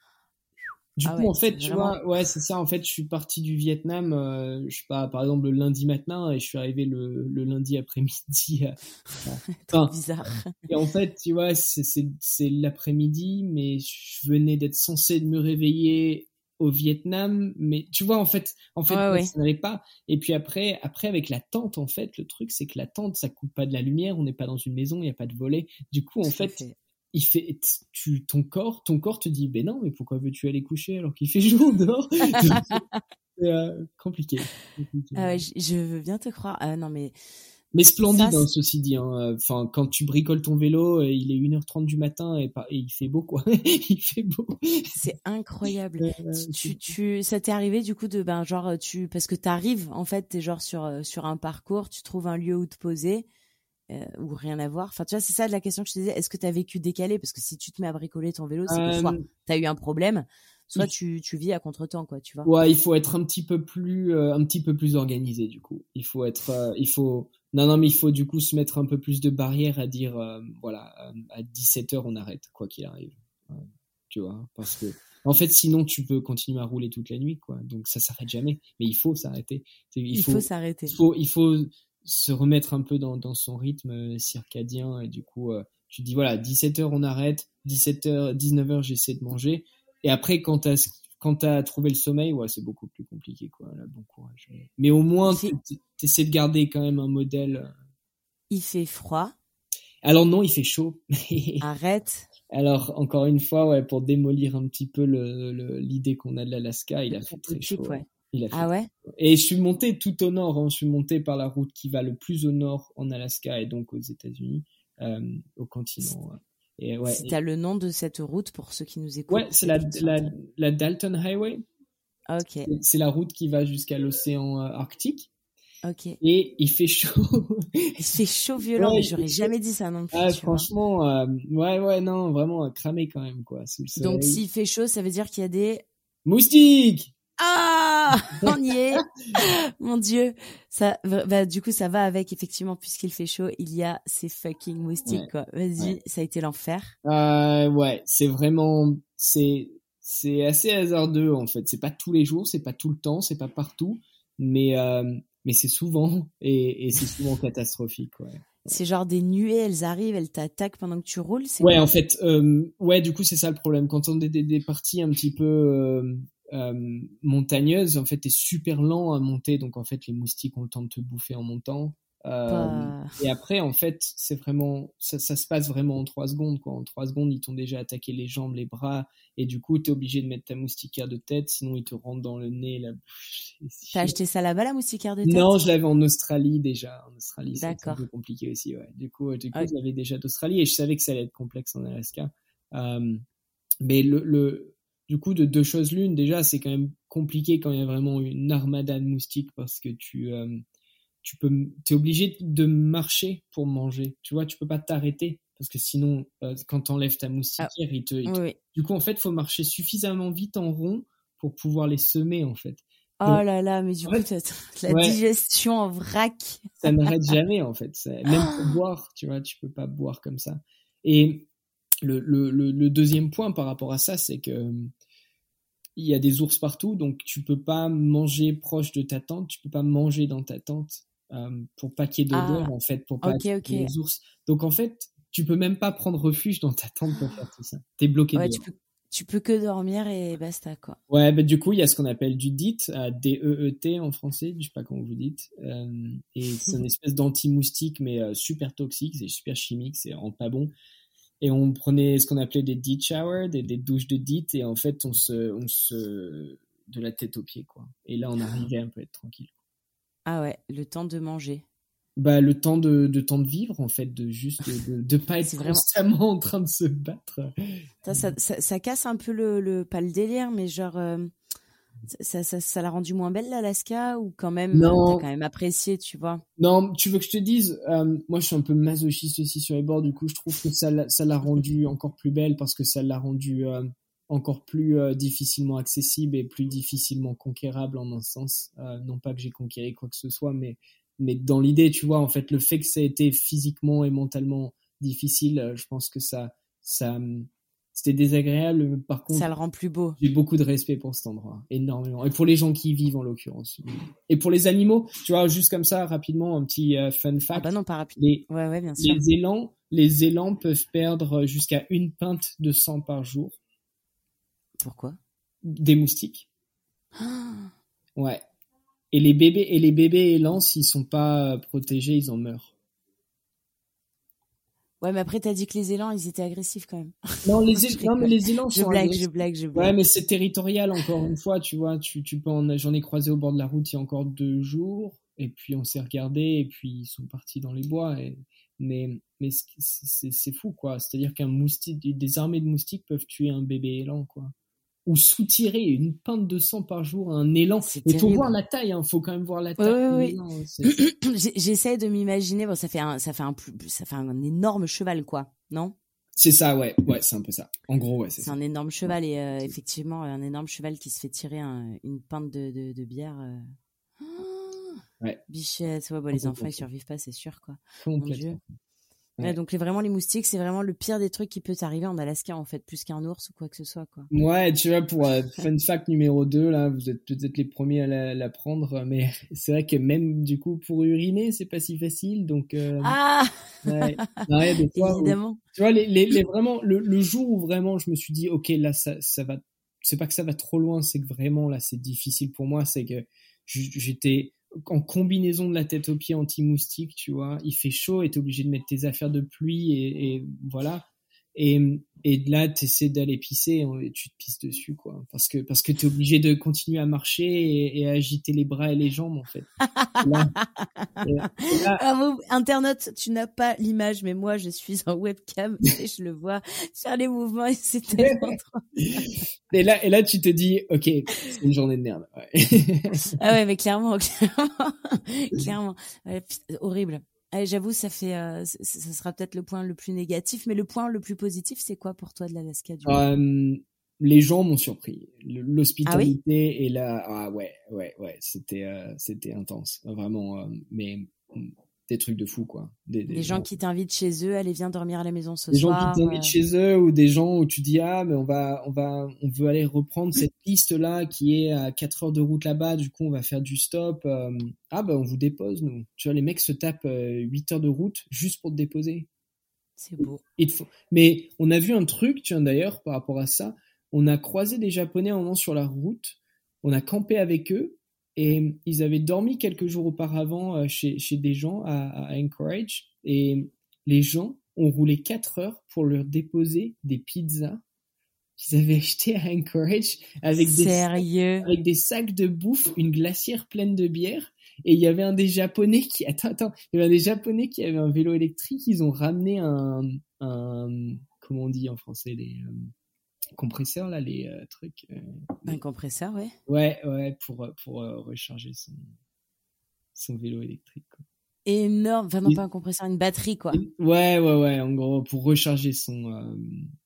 Du ah coup, en fait, tu vois, ouais, c'est ça. En fait, je suis parti du Vietnam, euh, je sais pas, par exemple, le lundi matin et je suis arrivé le, le lundi après-midi. enfin, bizarre. Et en fait, tu vois, c'est l'après-midi, mais je venais d'être censé de me réveiller au Vietnam, mais tu vois, en fait, en fait, ça n'allait pas. Et puis après, après, avec la tente, en fait, le truc, c'est que la tente, ça coupe pas de la lumière, on n'est pas dans une maison, il n'y a pas de volet. Du coup, en fait, il fait tu ton corps ton corps te dit ben non mais pourquoi veux-tu aller coucher alors qu'il fait jour dehors? C'est euh, compliqué, ah je veux bien te croire. Ah non mais mais splendide hein, ceci dit hein. enfin quand tu bricoles ton vélo euh, il est 1h30 du matin et, il fait beau quoi. Il fait beau. C'est incroyable. Euh, tu, tu ça t'est arrivé du coup de ben genre tu parce que t'arrives en fait t'es genre sur sur un parcours tu trouves un lieu où te poser euh, ou rien à voir Enfin, tu vois, c'est ça la question que je te disais. Est-ce que tu as vécu décalé? Parce que si tu te mets à bricoler ton vélo, c'est que soit euh, tu as eu un problème, soit tu, tu vis à contre-temps, quoi, tu vois. Ouais, il faut être un petit peu plus, euh, un petit peu plus organisé, du coup. Il faut être, il faut, non, non, mais il faut du coup se mettre un peu plus de barrières à dire, voilà, à 17h, on arrête, quoi qu'il arrive. tu vois, parce que, en fait, sinon, tu peux continuer à rouler toute la nuit, quoi. Donc, ça s'arrête jamais. Mais il faut s'arrêter. Il, il, faut, s'arrêter. Il faut, il faut se remettre un peu dans, dans son rythme euh, circadien et du coup euh, tu dis voilà 17h on arrête 17h 19h j'essaie de manger. Et après quand t'as quand t'as trouvé le sommeil ouais c'est beaucoup plus compliqué quoi là bon courage. Mais au moins t'essaies de garder quand même un modèle euh. il fait froid. Alors non il fait chaud. Arrête. Alors encore une fois ouais pour démolir un petit peu l'idée qu'on a de l'Alaska il a fait très chaud. ouais ah ouais? Et je suis monté tout au nord. Hein. Je suis monté par la route qui va le plus au nord en Alaska et donc aux États-Unis, euh, au continent. Et ouais. Si t'as le nom de cette route pour ceux qui nous écoutent. Ouais, c'est la, la, Dalton Highway. Ok. C'est la route qui va jusqu'à l'océan euh, Arctique. Ok. Et il fait chaud. il fait chaud violent, mais j'aurais jamais dit ça non plus. Ah, franchement, euh, ouais, ouais, non, vraiment cramé quand même, quoi. Donc, s'il fait chaud, ça veut dire qu'il y a des moustiques. Ah, on y est. Mon Dieu, ça, bah, du coup, ça va avec effectivement puisqu'il fait chaud, il y a ces fucking moustiques quoi. Vas-y, ça a été l'enfer. Euh, ouais, c'est vraiment, c'est, c'est assez hasardeux en fait. C'est pas tous les jours, c'est pas tout le temps, c'est pas partout, mais euh, mais c'est souvent et, et c'est souvent catastrophique. Ouais. C'est genre des nuées, elles arrivent, elles t'attaquent pendant que tu roules. Ouais, en fait, euh, ouais, du coup c'est ça le problème. Quand on est des, des parties un petit peu euh, euh, montagneuse, en fait, t'es super lent à monter, donc en fait, les moustiques ont le temps de te bouffer en montant. Euh, et après, en fait, c'est vraiment, ça, ça, se passe vraiment en trois secondes, quoi. En trois secondes, ils t'ont déjà attaqué les jambes, les bras, et du coup, t'es obligé de mettre ta moustiquaire de tête, sinon ils te rentrent dans le nez, la bouche. T'as acheté ça là-bas, la moustiquaire de tête? Non, je l'avais en Australie déjà. En Australie, c'est un peu compliqué aussi, ouais. Du coup, du coup, je l'avais déjà d'Australie, et je savais que ça allait être complexe en Alaska. Euh, mais le, le, du coup, de deux choses l'une, déjà, c'est quand même compliqué quand il y a vraiment une armada de moustiques parce que tu, euh, tu peux, es obligé de marcher pour manger. Tu vois, tu peux pas t'arrêter parce que sinon, euh, quand t'enlèves ta moustiquaire, ah, il, te, du coup, en fait, faut marcher suffisamment vite en rond pour pouvoir les semer, en fait. Oh là là, mais du coup, la digestion en vrac. Ça n'arrête jamais, en fait. Même pour boire, tu vois, tu peux pas boire comme ça. Et le, le, le, deuxième point par rapport à ça, c'est que il y a des ours partout, donc tu peux pas manger proche de ta tente, tu peux pas manger dans ta tente euh, pour pas qu'il y ait d'odeur ah, en fait, pour pas okay, les ours. Donc en fait, tu peux même pas prendre refuge dans ta tente pour faire tout ça. T'es bloqué ouais, tu peux, tu peux que dormir et basta quoi. Ouais, bah du coup il y a ce qu'on appelle du DEET, euh, D-E-E-T en français, je sais pas comment vous dites, euh, et c'est une espèce d'anti-moustique mais euh, super toxique, c'est super chimique, c'est en pas bon et on prenait ce qu'on appelait des DEET showers, des, des, douches de DEET, et en fait, on se, on se, de la tête aux pieds, quoi. Et là, on arrivait un peu à être tranquille. Ah ouais, le temps de manger. Bah, le temps de, de temps de vivre, en fait, de juste, de, de pas être constamment en train de se battre. Ça, ça, ça, casse un peu le, le, pas le délire, mais genre, euh, ça, ça, ça l'a rendu moins belle l'Alaska ou quand même t'as quand même apprécié tu vois? Non tu veux que je te dise euh, moi je suis un peu masochiste aussi sur les bords du coup je trouve que ça ça l'a rendu encore plus belle parce que ça l'a rendu euh, encore plus euh, difficilement accessible et plus difficilement conquérable en un sens. Non pas que j'ai conquéré quoi que ce soit mais mais dans l'idée tu vois en fait le fait que ça a été physiquement et mentalement difficile je pense que ça ça c'était désagréable. Par contre, ça le rend plus beau. J'ai beaucoup de respect pour cet endroit, énormément. Et pour les gens qui y vivent en l'occurrence. Et pour les animaux, tu vois, juste comme ça, rapidement, un petit euh, fun fact. Ah bah non, pas rapide. Les, ouais, ouais, bien sûr. Les élans, les élans peuvent perdre jusqu'à une pinte de sang par jour. Pourquoi? Des moustiques. ouais. Et les bébés et les bébés élans, s'ils sont pas protégés, ils en meurent. Ouais, mais après, t'as dit que les élans, ils étaient agressifs quand même. Non, les, non mais les élans je blague, je blague, je blague. Ouais, mais c'est territorial, encore une fois, tu vois. Tu, tu peux J'en ai croisé au bord de la route il y a encore deux jours, et puis on s'est regardé, et puis ils sont partis dans les bois. Et... Mais, mais c'est fou, quoi. C'est-à-dire qu'un moustique, des armées de moustiques peuvent tuer un bébé élan, quoi ou soutirer une pinte de sang par jour à un élan. Il faut voir la taille, il hein. faut quand même voir la taille. J'essaie de m'imaginer, bon, ça fait un, ça fait un, ça fait un énorme cheval, quoi, non? C'est ça, ouais, ouais, c'est un peu ça. En gros, ouais, c'est C'est un énorme cheval et euh, effectivement un énorme cheval qui se fait tirer une pinte de, de, de bière. Euh... Bichette, ouais, bon, les enfants ils survivent pas, c'est sûr, quoi. Mon Dieu. Ouais. donc vraiment les moustiques, c'est vraiment le pire des trucs qui peut t'arriver en Alaska en fait, plus qu'un ours ou quoi que ce soit quoi. Ouais, tu vois pour euh, fun fact numéro 2 là, vous êtes peut-être les premiers à la, prendre, mais c'est vrai que même du coup pour uriner, c'est pas si facile donc euh, Ah ouais, de toi, Évidemment. tu vois les, les, les vraiment le, le, jour où vraiment je me suis dit OK, là ça ça va c'est pas que ça va trop loin, c'est que vraiment là c'est difficile pour moi, c'est que j'étais en combinaison de la tête aux pieds anti-moustique, tu vois. Il fait chaud et t'es obligé de mettre tes affaires de pluie et, et voilà. Et, et là, tu essaies d'aller pisser et tu te pisses dessus, quoi. Parce que, parce que tu es obligé de continuer à marcher et, à agiter les bras et les jambes, en fait. Là, ah, internaute, tu n'as pas l'image, mais moi, je suis en webcam et je le vois faire les mouvements et c'est tellement trop. Et là, et là, tu te dis, ok, c'est une journée de merde. ah ouais, mais clairement, clairement, clairement. horrible. J'avoue, ça fait, euh, ça sera peut-être le point le plus négatif, mais le point le plus positif, c'est quoi pour toi de l'Alaska euh, Les gens m'ont surpris. L'hospitalité ah et là, ah ouais, ouais, ouais, c'était, euh, c'était intense, vraiment. mais des trucs de fou quoi. Des, gens, qui t'invitent chez eux, allez viens dormir à la maison ce soir. Des gens qui t'invitent chez eux ou des gens où tu dis ah mais on va on va on veut aller reprendre cette piste là qui est à 4 heures de route là-bas, du coup on va faire du stop. Euh, ah bah on vous dépose nous. Tu vois les mecs se tapent 8 euh, heures de route juste pour te déposer. C'est beau. Mais on a vu un truc, tiens d'ailleurs par rapport à ça, on a croisé des japonais un moment sur la route, on a campé avec eux et ils avaient dormi quelques jours auparavant euh, chez, chez des gens à, Anchorage. Et les gens ont roulé 4 heures pour leur déposer des pizzas qu'ils avaient achetées à Anchorage avec des, avec des sacs de bouffe, une glacière pleine de bière. Et il y avait un des japonais qui, attends, attends, il y avait un des japonais qui avait un vélo électrique. Ils ont ramené un, un comment on dit en français, les, euh, compresseur là, les euh, trucs. Euh, un compresseur, ouais. Ouais, ouais, pour euh, pour recharger son son vélo électrique. Quoi. Énorme, non pas un compresseur, une batterie quoi. Ouais, ouais, ouais, en gros pour recharger son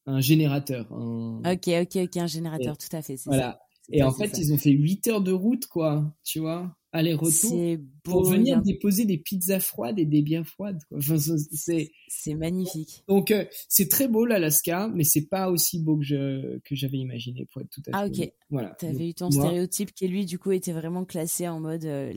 un générateur. Ok, ok, ok, un générateur, tout à fait. Voilà. Et en fait, ils ont fait 8 heures de route, quoi, tu vois aller-retour pour venir déposer des pizzas froides et des bières froides. c'est c'est magnifique. Donc euh, c'est très beau l'Alaska, mais c'est pas aussi beau que je que j'avais imaginé pour être tout à ah, fait. Ah ok. Voilà. T'avais eu ton stéréotype qui lui du coup était vraiment classé en mode euh,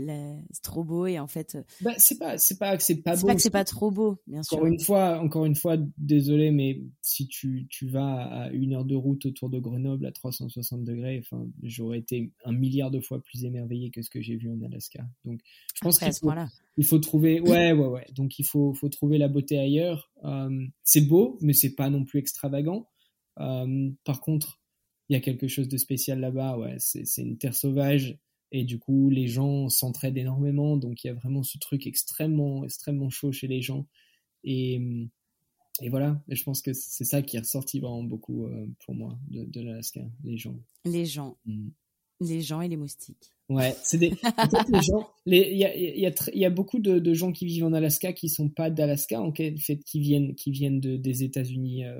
c'est trop beau et en fait. Euh, bah c'est pas c'est pas que c'est pas beau. C'est pas que c'est pas trop beau, bien sûr. Encore une fois, encore une fois, désolé, mais si tu tu vas à une heure de route autour de Grenoble à 360 degrés, enfin j'aurais été un milliard de fois plus émerveillé que ce que j'ai vu en Alaska. Donc, je pense qu'il faut, il faut trouver, ouais, ouais, ouais. Donc, il faut, faut trouver la beauté ailleurs. Euh, c'est beau, mais c'est pas non plus extravagant. Euh, par contre, il y a quelque chose de spécial là-bas. Ouais, c'est une terre sauvage et du coup, les gens s'entraident énormément. Donc, il y a vraiment ce truc extrêmement, extrêmement chaud chez les gens. Et, et voilà, et je pense que c'est ça qui est ressorti vraiment beaucoup euh, pour moi de, de l'Alaska, les gens. Les gens. Mm. Les gens et les moustiques. Ouais, c'est des. Les gens, il y a, y, a, y a beaucoup de, de, gens qui vivent en Alaska qui sont pas d'Alaska, en fait, qui viennent, qui viennent de, des États-Unis euh,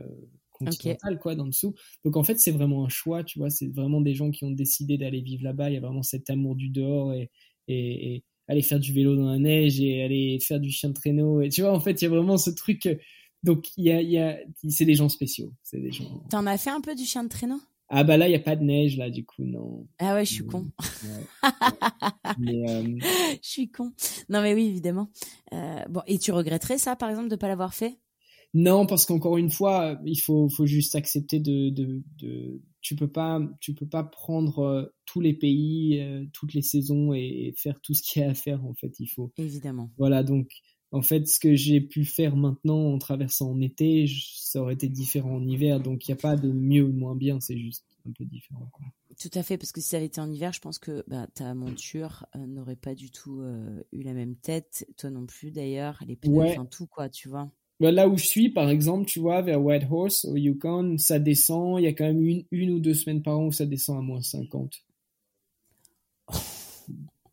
continentales, quoi, dans dessous. Donc en fait, c'est vraiment un choix, tu vois. C'est vraiment des gens qui ont décidé d'aller vivre là-bas. Il y a vraiment cet amour du dehors et, et, et, aller faire du vélo dans la neige et aller faire du chien de traîneau. Et tu vois, en fait, il y a vraiment ce truc. Donc il y a, y a, c'est des gens spéciaux. C'est des gens. T'en as fait un peu du chien de traîneau? Ah bah là, il n'y a pas de neige, là, du coup, non. Ah ouais, je suis con. Euh, je suis con. Non mais oui, évidemment. Euh, bon, et tu regretterais ça, par exemple, de ne pas l'avoir fait? Non, parce qu'encore une fois, il faut, faut juste accepter de, de, de... Tu peux pas, tu peux pas prendre euh, tous les pays, toutes les saisons et, faire tout ce qu'il y a à faire. En fait, il faut. Évidemment. Voilà, donc en fait, ce que j'ai pu faire maintenant en traversant en été, ça aurait été différent en hiver. Donc, il n'y a pas de mieux ou moins bien, c'est juste un peu différent. Tout à fait, parce que si ça avait été en hiver, je pense que bah, ta monture euh, n'aurait pas du tout euh, eu la même tête. Toi non plus, d'ailleurs. Les pneus, enfin tout, quoi, tu vois. Bah, là où je suis, par exemple, tu vois, vers Whitehorse, au Yukon, ça descend. Il y a quand même une, une ou deux semaines par an où ça descend à moins 50.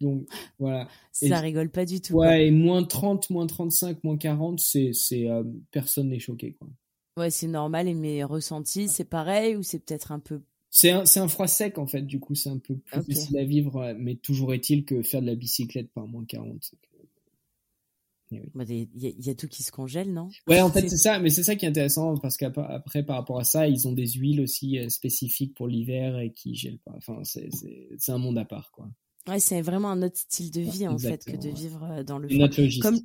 Donc voilà. Ça rigole pas du tout. Ouais, et moins 30, moins 35, moins 40, c'est, c'est euh, personne n'est choqué quoi. Ouais, c'est normal et mes ressentis, c'est pareil ou c'est peut-être un peu c'est un, c'est un froid sec en fait, du coup c'est un peu plus difficile à vivre, mais toujours est-il que faire de la bicyclette par moins 40. Il bah, y, y, a tout qui se congèle, non? Ouais, en fait c'est ça, mais c'est ça qui est intéressant parce qu'après par rapport à ça, ils ont des huiles aussi euh, spécifiques pour l'hiver et qui gèlent pas. Enfin, c'est un monde à part quoi. Ouais, c'est vraiment un autre style de vie en fait que de vivre euh, dans le. Comme,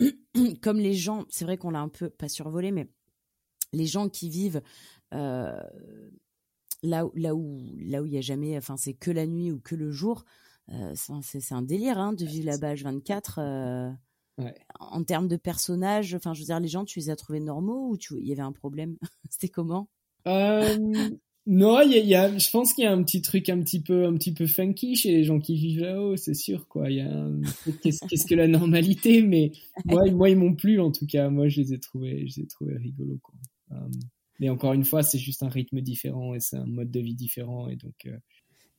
comme les gens, c'est vrai qu'on l'a un peu pas survolé, mais les gens qui vivent euh, là, là où là où il y a jamais, enfin c'est que la nuit ou que le jour, euh, c'est un délire hein, de vivre là-bas H24. En termes de personnages, enfin, je veux dire, les gens, tu les as trouvés normaux ou il y avait un problème? C'était comment? Non, il y a, je pense qu'il y a un petit truc un petit peu, un petit peu funky chez les gens qui vivent là-haut, c'est sûr, y qu'est-ce, que la normalité, mais moi, moi, ils m'ont plu, en tout cas. Moi, je les ai trouvés, je les ai trouvés rigolos. Euh, mais encore une fois, c'est juste un rythme différent et c'est un mode de vie différent, et donc. Euh,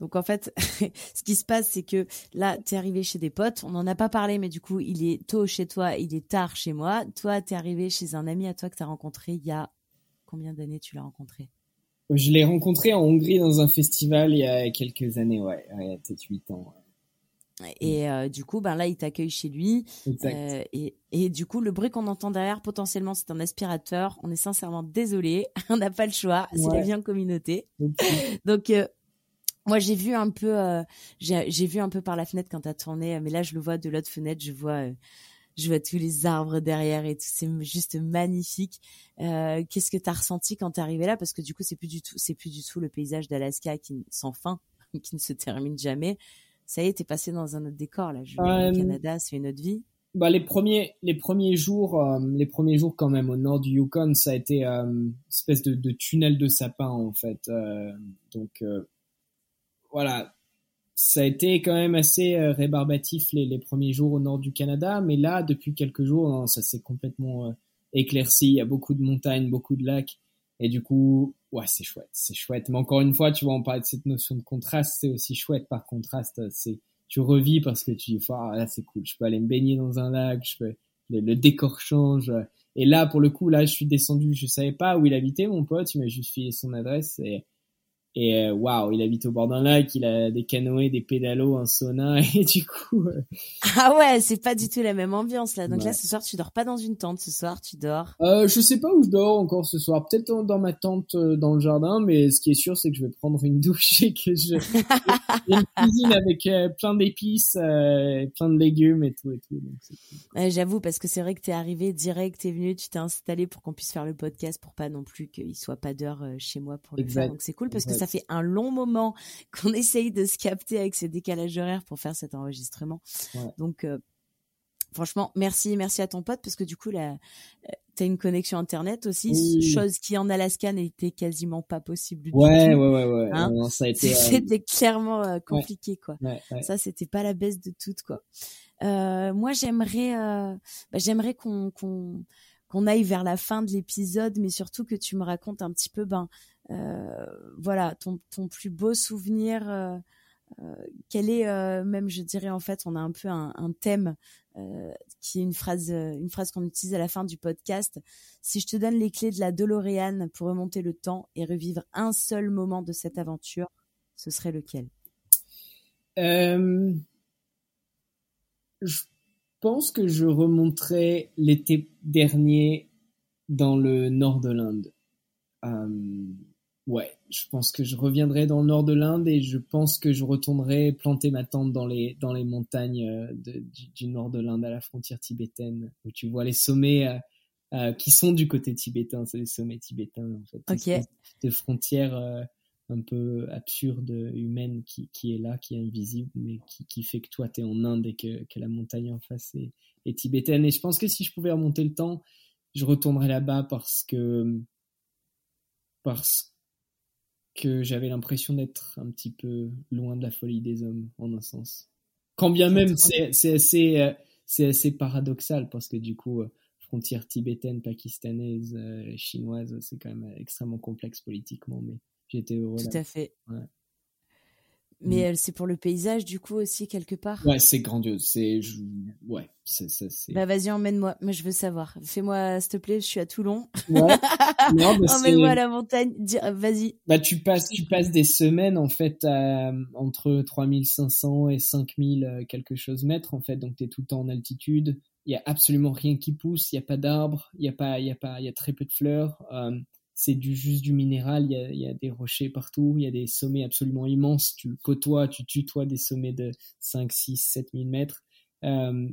donc en fait, ce qui se passe, c'est que là, tu es arrivé chez des potes. On n'en a pas parlé, mais du coup, il est tôt chez toi, il est tard chez moi. Toi, tu es arrivé chez un ami à toi que tu as rencontré il y a combien d'années tu l'as rencontré? Je l'ai rencontré en Hongrie dans un festival il y a quelques années, ouais, il y a peut-être 8 ans. Et euh, du coup, ben là, il t'accueille chez lui. Euh, et, et, du coup, le bruit qu'on entend derrière, potentiellement, c'est un aspirateur. On est sincèrement désolé. On n'a pas le choix. C'est la vie en communauté. Donc, euh, moi, j'ai vu un peu, j'ai vu un peu par la fenêtre quand t'as tourné. Mais là, je le vois de l'autre fenêtre. Je vois je vois tous les arbres derrière et tout, c'est juste magnifique. Euh, Qu'est-ce que tu as ressenti quand t'es arrivé là? Parce que du coup, c'est plus du tout, c'est plus du tout le paysage d'Alaska qui sans fin, qui ne se termine jamais. Ça y est, t'es passé dans un autre décor là. Je euh, Canada, c'est une autre vie. Bah les premiers, les premiers jours, euh, les premiers jours quand même au nord du Yukon, ça a été euh, une espèce de, de, tunnel de sapin en fait. Euh, donc voilà, ça a été quand même assez euh, rébarbatif les, les, premiers jours au nord du Canada, mais là, depuis quelques jours, hein, ça s'est complètement euh, éclairci. Il y a beaucoup de montagnes, beaucoup de lacs, et du coup, ouais, c'est chouette, c'est chouette. Mais encore une fois, tu vois, on parlait de cette notion de contraste, c'est aussi chouette par contraste. C'est, tu revis parce que tu dis, ah, là, c'est cool, je peux aller me baigner dans un lac, je peux, le, le, décor change. Et là, pour le coup, là, je suis descendu, je savais pas où il habitait, mon pote, il m'a juste filé son adresse et et euh, waouh, il habite au bord d'un lac, il a des canoës, des pédalos, un sauna, et du coup. Euh, ah ouais, c'est pas du tout la même ambiance là. Donc là, ce soir, tu dors pas dans une tente. Ce soir, tu dors. Euh, je sais pas où je dors encore ce soir. Peut-être dans, ma tente euh, dans le jardin, mais ce qui est sûr, c'est que je vais prendre une douche et que je. une cuisine avec plein d'épices, plein de légumes et tout et tout. J'avoue, parce que c'est vrai que t'es arrivé direct, t'es venu, tu t'es installé pour qu'on puisse faire le podcast, pour pas non plus qu'il soit pas d'heure chez moi pour le faire. Donc c'est cool parce que ça fait un long moment qu'on essaye de se capter avec ces décalages horaires pour faire cet enregistrement. Donc, euh, franchement, merci, merci à ton pote parce que du coup, là, euh, t'as une connexion internet aussi, chose qui en Alaska n'était quasiment pas possible du ouais, tout. Ouais, ouais, ouais, hein ça a été. Euh, c'était clairement compliqué, quoi. Ça, c'était pas la baisse de tout, quoi. moi, j'aimerais, bah, j'aimerais qu'on qu'on aille vers la fin de l'épisode, mais surtout que tu me racontes un petit peu, ben, euh, voilà, ton, plus beau souvenir. Euh, euh, quel est même, je dirais en fait, on a un peu un, un thème qui est une phrase, une phrase qu'on utilise à la fin du podcast. Si je te donne les clés de la DeLorean pour remonter le temps et revivre un seul moment de cette aventure, ce serait lequel? Je pense que je remonterai l'été dernier dans le nord de l'Inde. Ouais, je pense que je reviendrai dans le nord de l'Inde et je pense que je retournerai planter ma tente dans les dans les montagnes euh, de, du, nord de l'Inde à la frontière tibétaine où tu vois les sommets euh, euh qui sont du côté tibétain, c'est les sommets tibétains en fait. Ok. De frontières euh, un peu absurdes humaines qui qui est là, qui est invisible, mais qui qui fait que toi t'es en Inde et que que la montagne en face est, est tibétaine. Et je pense que si je pouvais remonter le temps, je retournerais là-bas parce que parce que j'avais l'impression d'être un petit peu loin de la folie des hommes, en un sens. Quand bien même, c'est assez, euh, c'est assez paradoxal, parce que du coup, euh, frontière tibétaine, pakistanaise, euh, chinoise, c'est quand même extrêmement complexe politiquement, mais j'étais heureux. Tout à fait. Ouais. Mais mm. c'est pour le paysage, du coup, aussi, quelque part. Ouais, c'est grandiose. C'est, ouais, c'est, Bah, vas-y, emmène-moi. Moi, je veux savoir. Fais-moi, s'il te plaît, je suis à Toulon. Ouais. emmène-moi à la montagne. Vas-y. Bah, tu passes, tu passes des semaines, en fait, à, entre 3500 et 5000 euh, quelque chose mètres, en fait. Donc, t'es tout le temps en altitude. Il y a absolument rien qui pousse. Il y a pas d'arbres. Il y a pas, il y a pas, il y a très peu de fleurs. Euh, c'est du juste du minéral, il y, a, il y a, des rochers partout, il y a des sommets absolument immenses, tu côtoies, tu tutoies des sommets de 5, 6, 7 000 mètres. Euh,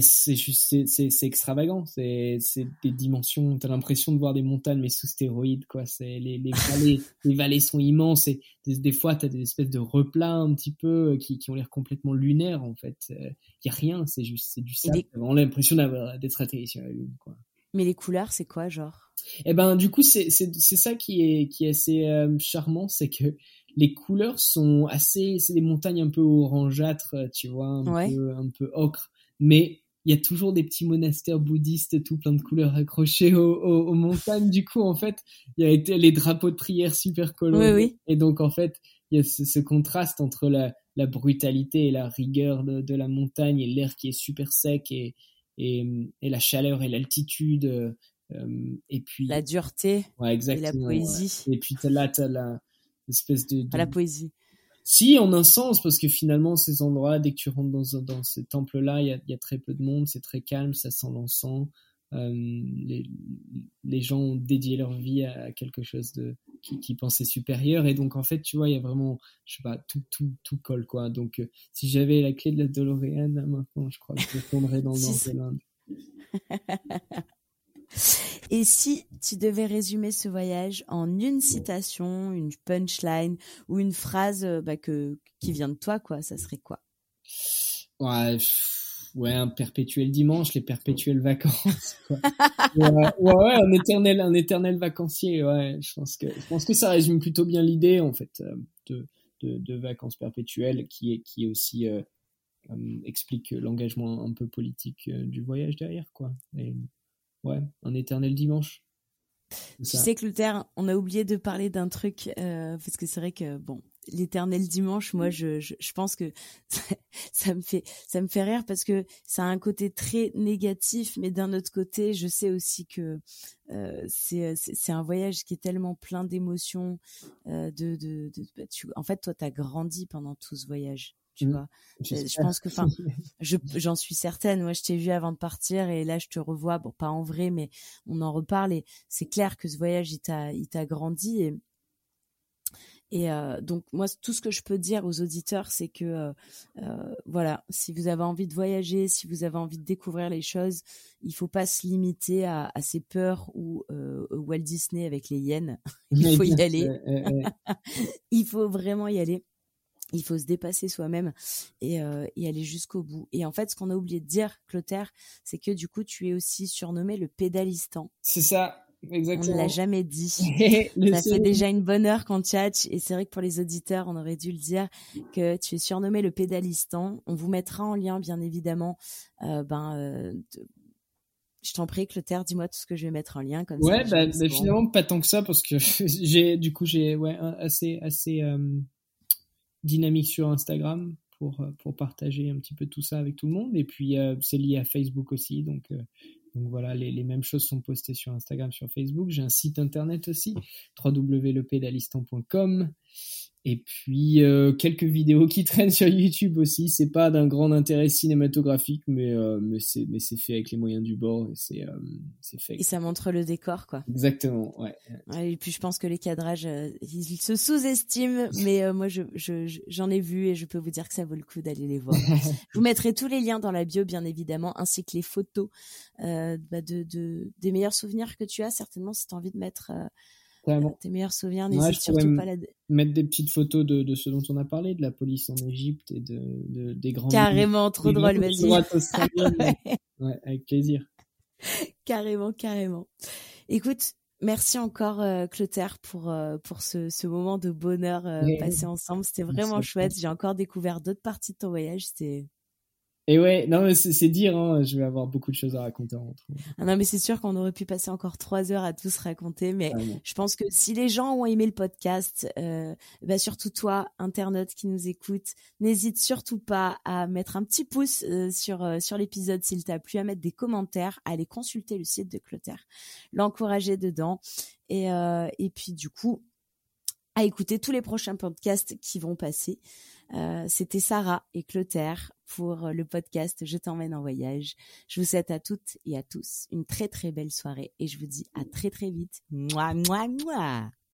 c'est juste, c'est extravagant. C'est des dimensions. T'as l'impression de voir des montagnes, mais sous stéroïdes, quoi. C'est les, les vallées, les vallées sont immenses et des, des fois t'as des espèces de replats un petit peu euh, qui, qui ont l'air complètement lunaires en fait. Il euh, y a rien, c'est juste, c'est du sable. On a l'impression d'être atterri sur la lune, quoi. Mais les couleurs, c'est quoi, genre? Eh ben, du coup, c'est ça qui est qui est assez euh, charmant, c'est que les couleurs sont assez, c'est des montagnes un peu orangeâtres, tu vois, un peu un peu ocre, mais il y a toujours des petits monastères bouddhistes tout plein de couleurs accrochés aux, montagnes. Du coup, en fait, il y a les drapeaux de prière super colorés. Et donc, en fait, il y a ce, contraste entre la, la, brutalité et la rigueur de, de la montagne et l'air qui est super sec et, et, et la chaleur et l'altitude. Euh, et puis la dureté ouais, exactement, et la poésie. Et puis là, t'as la espèce de, de... la poésie si, en un sens, parce que finalement, ces endroits, dès que tu rentres dans, dans ces temples-là, il y a, y a, très peu de monde, c'est très calme, ça sent l'encens. Euh, les, les, gens ont dédié leur vie à quelque chose de qui, qui pensait supérieur. Et donc en fait tu vois il y a vraiment je sais pas tout tout tout colle quoi. Donc euh, si j'avais la clé de la DeLorean maintenant je crois que je tomberais dans le nord de l'Inde Et si tu devais résumer ce voyage en une citation, une punchline ou une phrase euh, bah, que, qui vient de toi, quoi, ça serait quoi? Ouais, ouais, un perpétuel dimanche, les perpétuelles vacances. Quoi. ouais, ouais, un éternel, un éternel vacancier. Ouais, je pense que, je pense que ça résume plutôt bien l'idée en fait euh, de, de, de, vacances perpétuelles, qui est, qui aussi euh, explique l'engagement un peu politique du voyage derrière, quoi. Et, ouais, un éternel dimanche. Tu sais que Luther, on a oublié de parler d'un truc euh, parce que c'est vrai que bon, l'éternel dimanche, moi je, je, je pense que ça, me fait ça me fait rire parce que ça a un côté très négatif, mais d'un autre côté, je sais aussi que euh, c'est c'est un voyage qui est tellement plein d'émotions, euh, de, de, de bah, tu, en fait toi t'as grandi pendant tout ce voyage tu mmh. vois. Je pense que, enfin, j'en suis certaine. Moi, je t'ai vu avant de partir et là, je te revois. Bon, pas en vrai, mais on en reparle et c'est clair que ce voyage, il t'a, il t'a grandi et. Et euh, donc moi, tout ce que je peux dire aux auditeurs, c'est que euh, euh, voilà, si vous avez envie de voyager, si vous avez envie de découvrir les choses, il faut pas se limiter à, à ces peurs ou Walt Disney avec les hyènes. il faut y aller. il faut vraiment y aller il faut se dépasser soi-même et, et, aller jusqu'au bout. Et en fait, ce qu'on a oublié de dire, Clotaire, c'est que du coup, tu es aussi surnommé le pédalistan. C'est ça, exactement. On ne l'a jamais dit. ça fait déjà une bonne heure qu'on tchatche et c'est vrai que pour les auditeurs, on aurait dû le dire que tu es surnommé le pédalistan. On vous mettra en lien, bien évidemment, euh, ben, euh, je t'en prie, Clotaire, dis-moi tout ce que je vais mettre en lien comme ouais, ça. Bah, bah, finalement pas tant que ça parce que j'ai du coup j'ai ouais assez assez euh, dynamique sur Instagram pour, pour partager un petit peu tout ça avec tout le monde. Et puis, c'est lié à Facebook aussi. Donc, donc voilà, les, les, mêmes choses sont postées sur Instagram, sur Facebook. J'ai un site internet aussi, www.lepédalistan.com. Et puis euh, quelques vidéos qui traînent sur YouTube aussi. C'est pas d'un grand intérêt cinématographique, mais euh, mais c'est mais c'est fait avec les moyens du bord et c'est euh, c'est fait. Et ça montre le décor, quoi. Exactement, ouais. Et puis je pense que les cadrages, ils se sous-estiment, mais moi je j'en ai vu et je peux vous dire que ça vaut le coup d'aller les voir. je vous mettrai tous les liens dans la bio, bien évidemment, ainsi que les photos bah de, de des meilleurs souvenirs que tu as certainement si tu as envie de mettre tes meilleurs souvenirs, n'hésite surtout pas à la... Mettre des petites photos de, de ce dont on a parlé, de la police en Égypte et de, de des grands. Carrément, trop drôle, vas-y. ouais. avec plaisir. carrément, carrément. Écoute, merci encore euh, Clotaire pour euh, pour ce, ce moment de bonheur euh, passé ensemble. C'était vraiment chouette. J'ai encore découvert d'autres parties de ton voyage. C'était et ouais, non, mais c'est dire, hein, je vais avoir beaucoup de choses à raconter en. Ah non, mais c'est sûr qu'on aurait pu passer encore trois heures à tous raconter, mais je pense que si les gens ont aimé le podcast, euh, bah surtout toi, internaute qui nous écoute, n'hésite surtout pas à mettre un petit pouce euh, sur euh, sur l'épisode s'il t'a plu, à mettre des commentaires, à aller consulter le site de Clotaire, l'encourager dedans, et et puis du coup à écouter tous les prochains podcasts qui vont passer. Euh, C'était Sarah et Clotaire pour le podcast Je t'emmène en voyage. Je vous souhaite à toutes et à tous une très très belle soirée et je vous dis à très très vite. Moi, moi, moi.